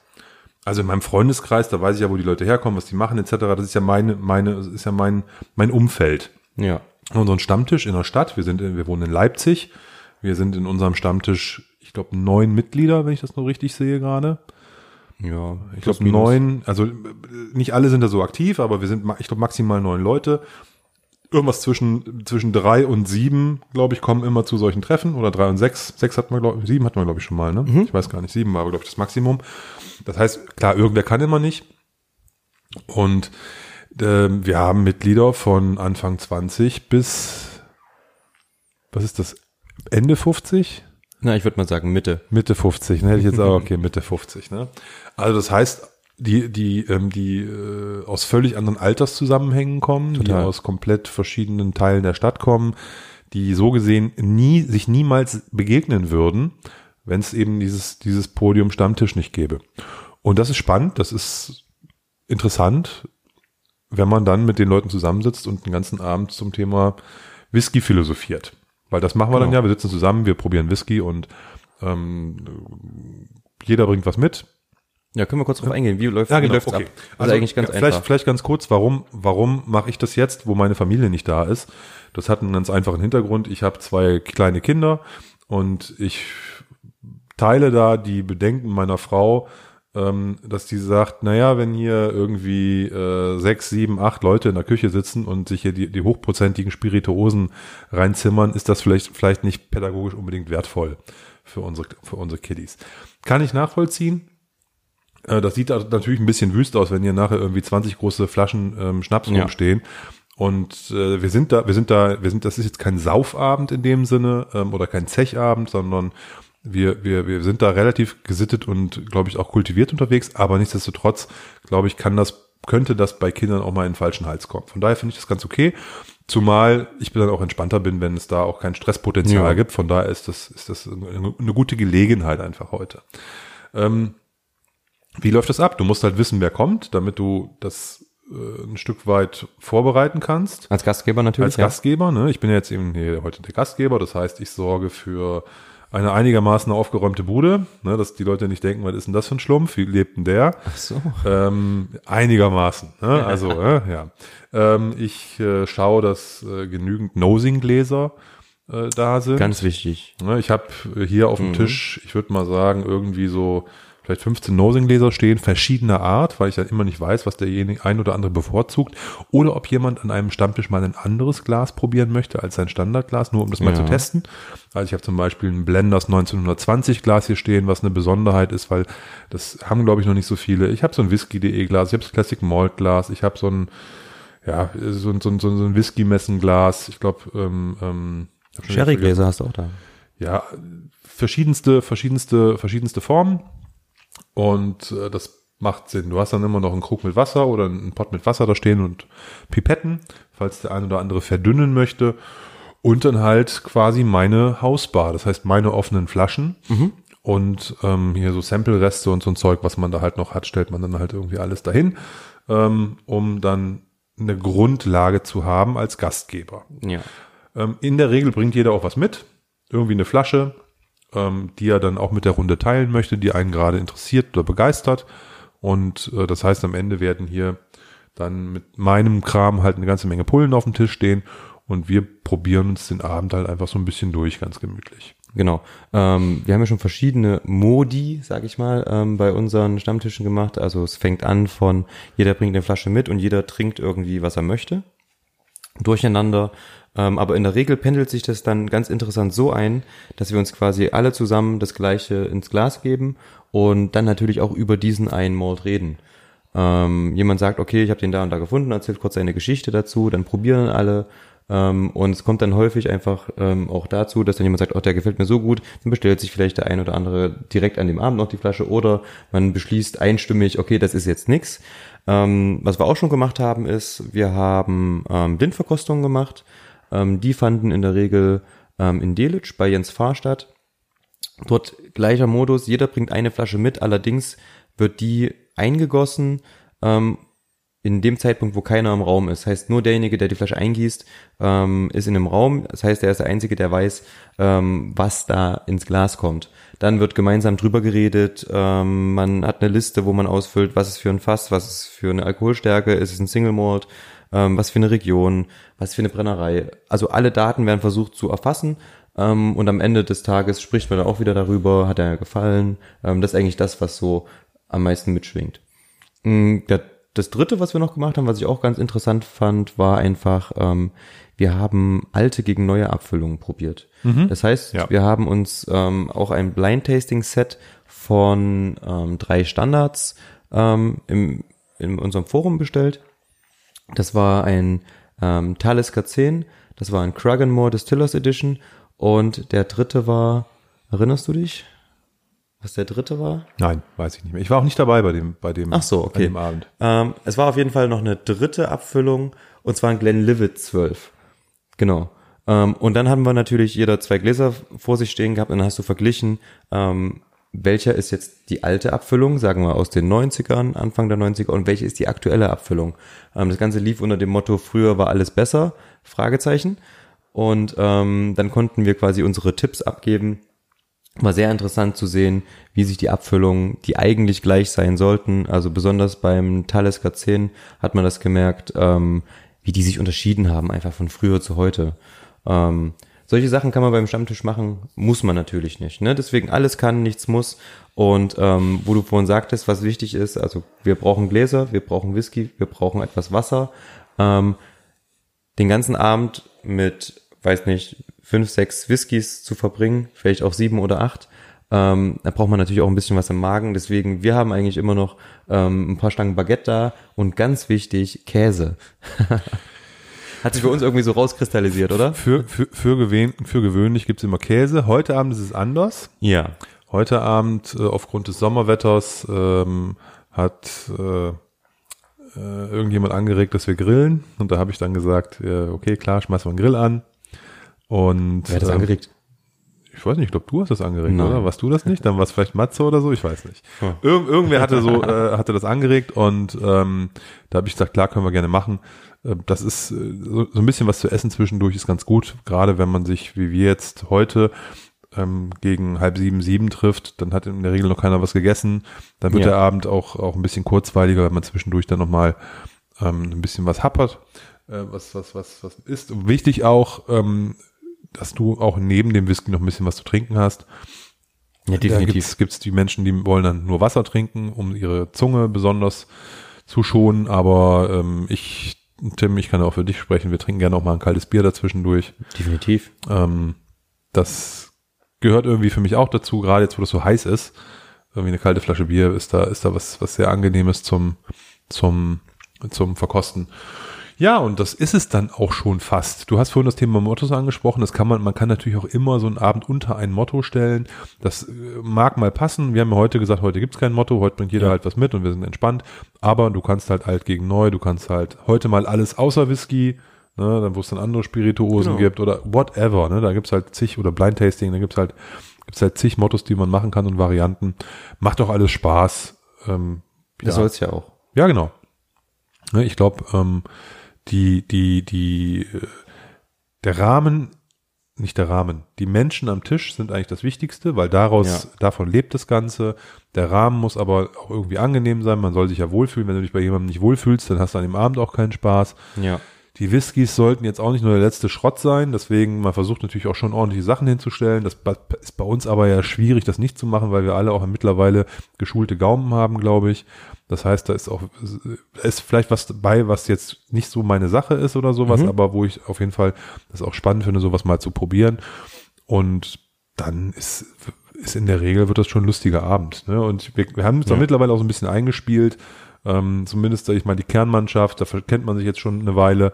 Also in meinem Freundeskreis, da weiß ich ja, wo die Leute herkommen, was die machen, etc. Das ist ja meine, meine, ist ja mein, mein Umfeld. Ja. Unseren Stammtisch in der Stadt. Wir sind, in, wir wohnen in Leipzig. Wir sind in unserem Stammtisch, ich glaube, neun Mitglieder, wenn ich das noch richtig sehe gerade. Ja, Ich glaube neun, also nicht alle sind da so aktiv, aber wir sind, ich glaube, maximal neun Leute. Irgendwas zwischen, zwischen drei und sieben, glaube ich, kommen immer zu solchen Treffen. Oder drei und sechs. Sechs hatten wir, glaube ich, sieben hatten wir, glaube ich, schon mal, ne? Ich weiß gar nicht. Sieben war, aber, glaube ich, das Maximum. Das heißt, klar, irgendwer kann immer nicht. Und ähm, wir haben Mitglieder von Anfang 20 bis, was ist das, Ende 50? Na, ich würde mal sagen Mitte. Mitte 50, ne? Hätte ich jetzt auch, okay, Mitte 50, ne? Also das heißt, die, die, ähm, die äh, aus völlig anderen Alterszusammenhängen kommen, die Total. aus komplett verschiedenen Teilen der Stadt kommen, die so gesehen nie, sich niemals begegnen würden, wenn es eben dieses, dieses Podium Stammtisch nicht gäbe. Und das ist spannend, das ist interessant, wenn man dann mit den Leuten zusammensitzt und den ganzen Abend zum Thema Whisky philosophiert. Weil das machen wir Genau. dann ja, wir sitzen zusammen, wir probieren Whisky und ähm, jeder bringt was mit. Ja, können wir kurz drauf eingehen. Wie läuft Ja, wie genau, läuft's okay. ab? Also, eigentlich ganz vielleicht, einfach. Vielleicht ganz kurz, warum, warum mache ich das jetzt, wo meine Familie nicht da ist? Das hat einen ganz einfachen Hintergrund. Ich habe zwei kleine Kinder und ich teile da die Bedenken meiner Frau, ähm, dass die sagt, naja, wenn hier irgendwie äh, sechs, sieben, acht Leute in der Küche sitzen und sich hier die, die hochprozentigen Spirituosen reinzimmern, ist das vielleicht, vielleicht nicht pädagogisch unbedingt wertvoll für unsere, für unsere Kiddies. Kann ich nachvollziehen. Äh, Das sieht natürlich ein bisschen wüst aus, wenn hier nachher irgendwie 20 große Flaschen ähm, Schnaps Ja. rumstehen. Und äh, wir sind da, wir sind da, wir sind, das ist jetzt kein Saufabend in dem Sinne ähm, oder kein Zechabend, sondern wir, wir, wir sind da relativ gesittet und, glaube ich, auch kultiviert unterwegs, aber nichtsdestotrotz, glaube ich, kann das, könnte das bei Kindern auch mal in den falschen Hals kommen. Von daher finde ich das ganz okay. Zumal ich dann auch entspannter bin, wenn es da auch kein Stresspotenzial Ja. gibt. Von daher ist das, ist das eine, eine gute Gelegenheit einfach heute. Ähm, wie läuft das ab? Du musst halt wissen, wer kommt, damit du das äh, ein Stück weit vorbereiten kannst. Als Gastgeber natürlich. Als Gastgeber, ne? Ich bin ja jetzt eben hier heute der Gastgeber, das heißt, ich sorge für eine einigermaßen aufgeräumte Bude, ne, dass die Leute nicht denken, was ist denn das für ein Schlumpf? Wie lebt denn der? Ach so. Ähm, einigermaßen, ne? also äh, ja. Ähm, ich äh, schaue, dass äh, genügend Nosing-Gläser äh, da sind. Ganz wichtig. Ne, ich habe hier auf dem Mhm. Tisch, ich würde mal sagen, irgendwie so vielleicht 15 Nosing-Gläser stehen, verschiedener Art, weil ich dann immer nicht weiß, was derjenige ein oder andere bevorzugt. Oder ob jemand an einem Stammtisch mal ein anderes Glas probieren möchte als sein Standardglas, nur um das mal Ja. zu testen. Also ich habe zum Beispiel ein Blenders 1920 Glas hier stehen, was eine Besonderheit ist, weil das haben, glaube ich, noch nicht so viele. Ich habe so ein Whisky.de Glas, ich habe das Classic Malt Glas, ich habe so ein ja, so, ein- so, ein- so ein Whisky-Messen-Glas. Ich glaube, ähm, ähm, Sherrygläser hast du auch da. ja, verschiedenste, verschiedenste, verschiedenste Formen. Und äh, das macht Sinn. Du hast dann immer noch einen Krug mit Wasser oder einen Pott mit Wasser da stehen und Pipetten, falls der ein oder andere verdünnen möchte. Und dann halt quasi meine Hausbar, das heißt meine offenen Flaschen. Und ähm, hier so Sample-Reste und so ein Zeug, was man da halt noch hat, stellt man dann halt irgendwie alles dahin, ähm, um dann eine Grundlage zu haben als Gastgeber. Ja. Ähm, in der Regel bringt jeder auch was mit. Irgendwie eine Flasche, ähm, die er dann auch mit der Runde teilen möchte, die einen gerade interessiert oder begeistert. Und äh, das heißt, am Ende werden hier dann mit meinem Kram halt eine ganze Menge Pullen auf dem Tisch stehen und wir probieren uns den Abend halt einfach so ein bisschen durch, ganz gemütlich. Genau. Ähm, wir haben ja schon verschiedene Modi, sag ich mal, ähm, bei unseren Stammtischen gemacht. Also es fängt an von jeder bringt eine Flasche mit und jeder trinkt irgendwie, was er möchte. Durcheinander. Ähm, aber in der Regel pendelt sich das dann ganz interessant so ein, dass wir uns quasi alle zusammen das Gleiche ins Glas geben und dann natürlich auch über diesen einen Malt reden. Ähm, jemand sagt, okay, ich habe den da und da gefunden, erzählt kurz seine Geschichte dazu, dann probieren alle ähm, und es kommt dann häufig einfach ähm, auch dazu, dass dann jemand sagt, oh, der gefällt mir so gut, dann bestellt sich vielleicht der ein oder andere direkt an dem Abend noch die Flasche oder man beschließt einstimmig, okay, das ist jetzt nix. Ähm, was wir auch schon gemacht haben, ist, wir haben ähm, Blindverkostungen gemacht. Ähm, die fanden in der Regel ähm, in Delitzsch bei Jens Fahr statt. Dort gleicher Modus, jeder bringt eine Flasche mit, allerdings wird die eingegossen ähm, in dem Zeitpunkt, wo keiner im Raum ist. Heißt, nur derjenige, der die Flasche eingießt, ähm, ist in dem Raum. Das heißt, er ist der Einzige, der weiß, ähm, was da ins Glas kommt. Dann wird gemeinsam drüber geredet. Ähm, man hat eine Liste, wo man ausfüllt, was ist für ein Fass, was ist für eine Alkoholstärke, ist es ein Single Malt, ähm, was für eine Region, was für eine Brennerei. Also alle Daten werden versucht zu erfassen. Ähm, und am Ende des Tages spricht man dann auch wieder darüber, hat er gefallen. Ähm, das ist eigentlich das, was so am meisten mitschwingt. Mm, Der, das dritte, was wir noch gemacht haben, was ich auch ganz interessant fand, war einfach, ähm, wir haben alte gegen neue Abfüllungen probiert. Das heißt, Ja. wir haben uns ähm, auch ein Blind Tasting Set von ähm, drei Standards ähm, im, in unserem Forum bestellt. Das war ein ähm, Talisker 10, das war ein Cragganmore Distillers Edition und der dritte war, erinnerst du dich, was der dritte war? Nein, weiß ich nicht mehr. Ich war auch nicht dabei bei dem, bei dem, Ach so, bei okay. dem Abend. Ähm, es war auf jeden Fall noch eine dritte Abfüllung und zwar ein Glenlivet 12. Genau. Ähm, und dann haben wir natürlich jeder zwei Gläser vor sich stehen gehabt und dann hast du verglichen, ähm, welcher ist jetzt die alte Abfüllung, sagen wir aus den 90ern, Anfang der 90er und welche ist die aktuelle Abfüllung. Ähm, das Ganze lief unter dem Motto, früher war alles besser, Fragezeichen. Und ähm, dann konnten wir quasi unsere Tipps abgeben. War sehr interessant zu sehen, wie sich die Abfüllungen, die eigentlich gleich sein sollten, also besonders beim Thales K10 hat man das gemerkt, ähm, wie die sich unterschieden haben, einfach von früher zu heute. Ähm, solche Sachen kann man beim Stammtisch machen, muss man natürlich nicht. Ne? Deswegen alles kann, nichts muss. Und ähm, wo du vorhin sagtest, was wichtig ist, also wir brauchen Gläser, wir brauchen Whisky, wir brauchen etwas Wasser. Ähm, den ganzen Abend mit, weiß nicht, fünf, sechs Whiskys zu verbringen, vielleicht auch sieben oder acht. Ähm, da braucht man natürlich auch ein bisschen was im Magen. Deswegen, wir haben eigentlich immer noch ähm, ein paar Stangen Baguette da und ganz wichtig, Käse. Hat sich für uns irgendwie so rauskristallisiert, oder? Für, für, für, gewöhn, für gewöhnlich gibt's immer Käse. Heute Abend ist es anders. Ja. Heute Abend, äh, aufgrund des Sommerwetters, ähm, hat äh, äh, irgendjemand angeregt, dass wir grillen. Und da habe ich dann gesagt, äh, okay, klar, schmeiß mal einen Grill an. Und Wer hat das ähm, angeregt? Ich weiß nicht, ich glaube, du hast das angeregt, Nein. oder? Warst du das nicht? Dann war es vielleicht Matze oder so, ich weiß nicht. Irg irgendwer hatte so, äh, hatte das angeregt und ähm, da habe ich gesagt, klar, können wir gerne machen. Äh, Das ist äh, so, ein bisschen was zu essen zwischendurch ist ganz gut, gerade wenn man sich, wie wir jetzt heute, ähm, gegen halb sieben, sieben trifft, dann hat in der Regel noch keiner was gegessen. Dann wird Ja. der Abend auch, auch ein bisschen kurzweiliger, wenn man zwischendurch dann nochmal ähm, ein bisschen was happert, äh, was, was, was, was ist. Und wichtig auch, ähm, dass du auch neben dem Whisky noch ein bisschen was zu trinken hast. Ja, Da gibt's, gibt's die Menschen, die wollen dann nur Wasser trinken, um ihre Zunge besonders zu schonen. Aber ähm, ich, Tim, ich kann auch für dich sprechen. Wir trinken gerne auch mal ein kaltes Bier dazwischendurch. Definitiv. Ähm, das gehört irgendwie für mich auch dazu, gerade jetzt, wo das so heiß ist. Irgendwie eine kalte Flasche Bier ist da, ist da was, was sehr angenehmes zum, zum, zum Verkosten. Ja, und das ist es dann auch schon fast. Du hast vorhin das Thema Mottos angesprochen. Das kann man, man kann natürlich auch immer so einen Abend unter ein Motto stellen. Das äh, mag mal passen. Wir haben ja heute gesagt, heute gibt's kein Motto. Heute bringt jeder Ja. halt was mit und wir sind entspannt. Aber du kannst halt alt gegen neu. Du kannst halt heute mal alles außer Whisky. Ne, dann wo es dann andere Spirituosen Genau. gibt oder whatever. Ne, da gibt's halt zig oder Blind Tasting. Da gibt's halt gibt's halt zig Mottos, die man machen kann und Varianten. Macht doch alles Spaß. Ähm, Das ja. soll's ja auch. Ja, genau. Ne, ich glaube, ähm, die, die, die, äh, der Rahmen, nicht der Rahmen, die Menschen am Tisch sind eigentlich das Wichtigste, weil daraus, Ja. davon lebt das Ganze. Der Rahmen muss aber auch irgendwie angenehm sein. Man soll sich ja wohlfühlen. Wenn du dich bei jemandem nicht wohlfühlst, dann hast du an dem Abend auch keinen Spaß. Ja. Die Whiskys sollten jetzt auch nicht nur der letzte Schrott sein, deswegen man versucht natürlich auch schon ordentliche Sachen hinzustellen. Das ist bei uns aber ja schwierig, das nicht zu machen, weil wir alle auch mittlerweile geschulte Gaumen haben, glaube ich. Das heißt, da ist auch da ist vielleicht was dabei, was jetzt nicht so meine Sache ist oder sowas, Mhm. aber wo ich auf jeden Fall das auch spannend finde, sowas mal zu probieren. Und dann ist ist in der Regel wird das schon ein lustiger Abend. Ne? Und wir, wir haben uns da Ja. mittlerweile auch so ein bisschen eingespielt. Ähm, zumindest, sag ich mal, die Kernmannschaft, da kennt man sich jetzt schon eine Weile.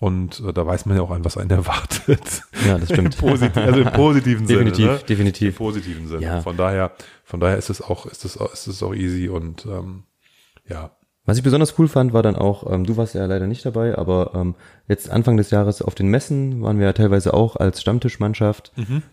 Und äh, da weiß man ja auch an, was einen erwartet. Ja, das stimmt. Im also im positiven Definitiv, Sinne. Ne? Im definitiv. positiven Sinne. Ja. Von daher, von daher ist es auch, ist es, auch- ist es auch easy und ähm, ja. Was ich besonders cool fand, war dann auch, ähm, du warst ja leider nicht dabei, aber ähm, jetzt Anfang des Jahres auf den Messen waren wir ja teilweise auch als Stammtischmannschaft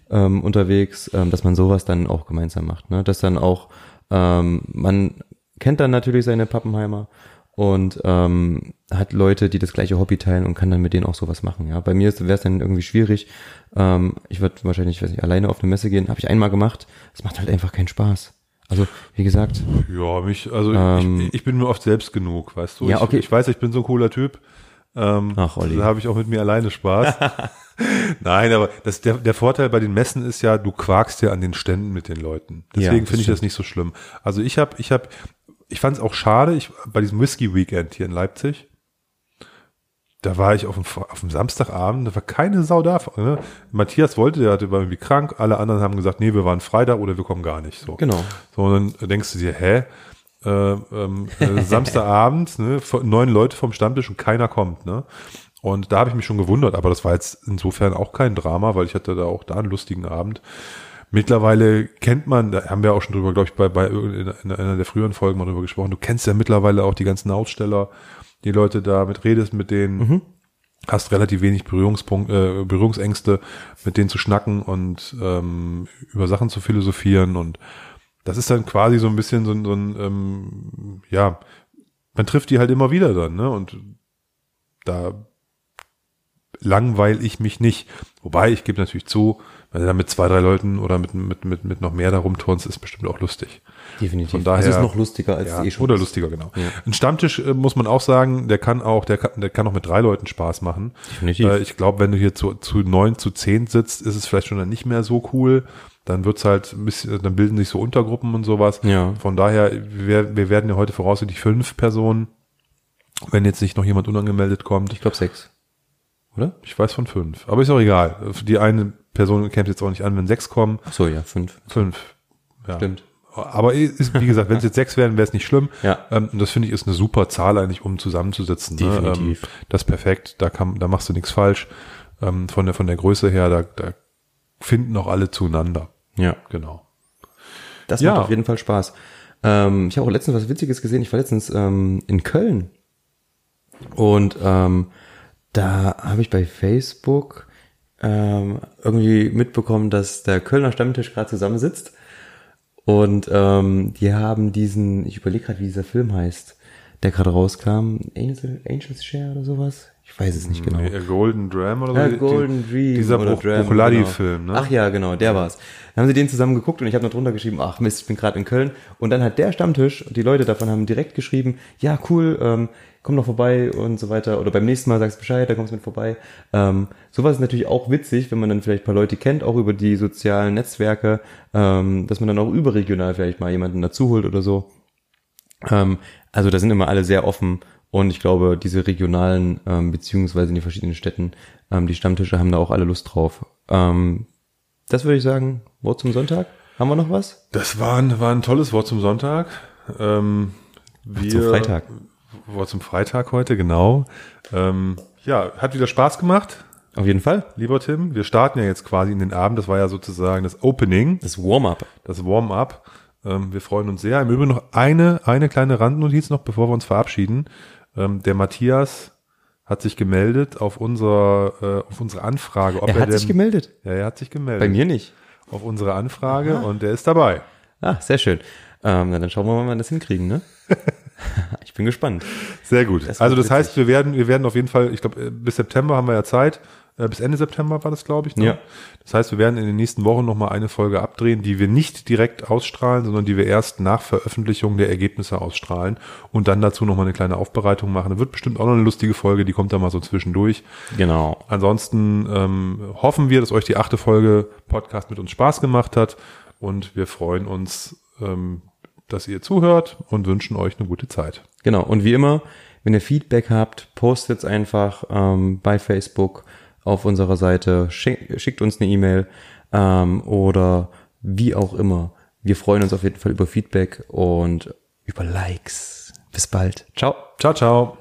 ähm, unterwegs, ähm, dass man sowas dann auch gemeinsam macht. Ne? Dass dann auch, ähm, man kennt dann natürlich seine Pappenheimer und ähm, hat Leute, die das gleiche Hobby teilen und kann dann mit denen auch sowas machen. Ja, bei mir wäre es dann irgendwie schwierig. Ähm, ich würde wahrscheinlich, ich weiß nicht, alleine auf eine Messe gehen. Habe ich einmal gemacht. Es macht halt einfach keinen Spaß. Also wie gesagt, Ja, mich, also Ähm, ich, ich bin mir oft selbst genug, weißt du? Ja, ich, okay. ich weiß, ich bin so ein cooler Typ. Ähm, Ach, Olli. Da habe ich auch mit mir alleine Spaß. Nein, aber das, der, der Vorteil bei den Messen ist ja, du quakst ja an den Ständen mit den Leuten. Ja, Deswegen das finde ich das nicht so schlimm. Also ich habe, ich habe, ich fand es auch schade, ich, bei diesem Whisky Weekend hier in Leipzig, da war ich auf dem, auf dem Samstagabend, da war keine Sau da. Ne? Matthias wollte, der hatte, war irgendwie krank, alle anderen haben gesagt, nee, wir waren Freitag oder wir kommen gar nicht. So. genau. So, und dann denkst du dir, hä? Äh, ähm, äh, Samstagabend, ne, neun Leute vom Stammtisch und keiner kommt, ne? Und da habe ich mich schon gewundert, aber das war jetzt insofern auch kein Drama, weil ich hatte da auch da einen lustigen Abend. Mittlerweile kennt man, da haben wir auch schon drüber, glaube ich, bei, bei in, in einer der früheren Folgen mal drüber gesprochen. Du kennst ja mittlerweile auch die ganzen Aussteller, die Leute da mit redest mit denen. hast relativ wenig Berührungspunkt, äh, Berührungsängste, mit denen zu schnacken und ähm, über Sachen zu philosophieren und das ist dann quasi so ein bisschen so ein, so ein ähm, ja, man trifft die halt immer wieder dann, ne? Und da langweil ich mich nicht. Wobei, ich gebe natürlich zu, wenn du da mit zwei, drei Leuten oder mit, mit, mit, mit noch mehr darum turnst, ist bestimmt auch lustig. Definitiv. Von daher, es ist noch lustiger als ja, eh schon. Oder lustiger, genau. Ja. Ein Stammtisch äh, muss man auch sagen, der kann auch, der kann, der kann auch mit drei Leuten Spaß machen. Definitiv. Äh, ich glaube, wenn du hier zu, zu neun, zu zehn sitzt, ist es vielleicht schon dann nicht mehr so cool. Dann wird's halt ein bisschen, dann bilden sich so Untergruppen und sowas. Ja. Von daher, wir, wir werden ja heute voraussichtlich fünf Personen, wenn jetzt nicht noch jemand unangemeldet kommt. Ich glaube sechs. Oder? Ich weiß von fünf. Aber ist auch egal. Die eine Person kämpft jetzt auch nicht an, wenn sechs kommen. Ach so, ja, fünf. Fünf. Ja. Stimmt. Aber ist, wie gesagt, wenn es jetzt sechs werden, wäre es nicht schlimm. Ja. Ähm, und das finde ich ist eine super Zahl eigentlich, um zusammenzusitzen. Ne? Definitiv. Ähm, das ist perfekt. Da kann, da machst du nichts falsch. Ähm, von der von der Größe her, da, da finden auch alle zueinander. Ja. Genau. Das Ja. macht auf jeden Fall Spaß. Ähm, ich habe auch letztens was Witziges gesehen. Ich war letztens ähm, in Köln und ähm, da habe ich bei Facebook ähm, irgendwie mitbekommen, dass der Kölner Stammtisch gerade zusammensitzt. Und ähm, die haben diesen, ich überlege gerade, wie dieser Film heißt, der gerade rauskam, Angels, Angels Share oder sowas. Ich weiß es nicht genau. Nee, Golden Dram oder so. Ja, Die- Golden Dream. Dieser oder Bruch- Dram, Brucholadi-Film, genau. ne? Ach ja, genau, der war's. Dann haben sie den zusammen geguckt und ich habe noch drunter geschrieben, ach Mist, ich bin gerade in Köln. Und dann hat der Stammtisch, die Leute davon haben direkt geschrieben, ja cool, ähm, komm noch vorbei und so weiter. Oder beim nächsten Mal sagst du Bescheid, da kommst du mit vorbei. Ähm, sowas ist natürlich auch witzig, wenn man dann vielleicht ein paar Leute kennt, auch über die sozialen Netzwerke, ähm, dass man dann auch überregional vielleicht mal jemanden dazu holt oder so. Ähm, also da sind immer alle sehr offen und ich glaube, diese regionalen, ähm, beziehungsweise in den verschiedenen Städten, ähm, die Stammtische haben da auch alle Lust drauf. Ähm, das würde ich sagen, Wort zum Sonntag. Haben wir noch was? Das war ein, war ein tolles Wort zum Sonntag. Ähm, wir, zum Freitag. Wort zum Freitag heute, genau. Ähm, ja, hat wieder Spaß gemacht, Auf jeden Fall. lieber Tim. Wir starten ja jetzt quasi in den Abend. Das war ja sozusagen das Opening, Das Warm-up. das Warm-up. Ähm, wir freuen uns sehr. Im Übrigen noch eine, eine kleine Randnotiz noch, bevor wir uns verabschieden. Ähm, der Matthias hat sich gemeldet auf unser, äh, auf unsere Anfrage. Ob Er hat denn, sich gemeldet. Ja, er hat sich gemeldet. Bei mir nicht. Auf unsere Anfrage und der ist dabei. Ah, sehr schön. Ähm, na, dann schauen wir mal, wann wir das hinkriegen, ne? ich bin gespannt. Sehr gut. Das also das witzig. heißt, wir werden, wir werden auf jeden Fall, ich glaube, bis September haben wir ja Zeit. Äh, Bis Ende September war das, glaube ich. Ne? Ja. Das heißt, wir werden in den nächsten Wochen nochmal eine Folge abdrehen, die wir nicht direkt ausstrahlen, sondern die wir erst nach Veröffentlichung der Ergebnisse ausstrahlen und dann dazu nochmal eine kleine Aufbereitung machen. Da wird bestimmt auch noch eine lustige Folge, die kommt da mal so zwischendurch. Genau. Ansonsten ähm, hoffen wir, dass euch die achte Folge Podcast mit uns Spaß gemacht hat und wir freuen uns, ähm, dass ihr zuhört und wünschen euch eine gute Zeit. Genau. Und wie immer, wenn ihr Feedback habt, postet's einfach ähm, bei Facebook auf unserer Seite, schick, schickt uns eine E-Mail ähm, oder wie auch immer. Wir freuen uns auf jeden Fall über Feedback und über Likes. Bis bald. Ciao. Ciao, ciao.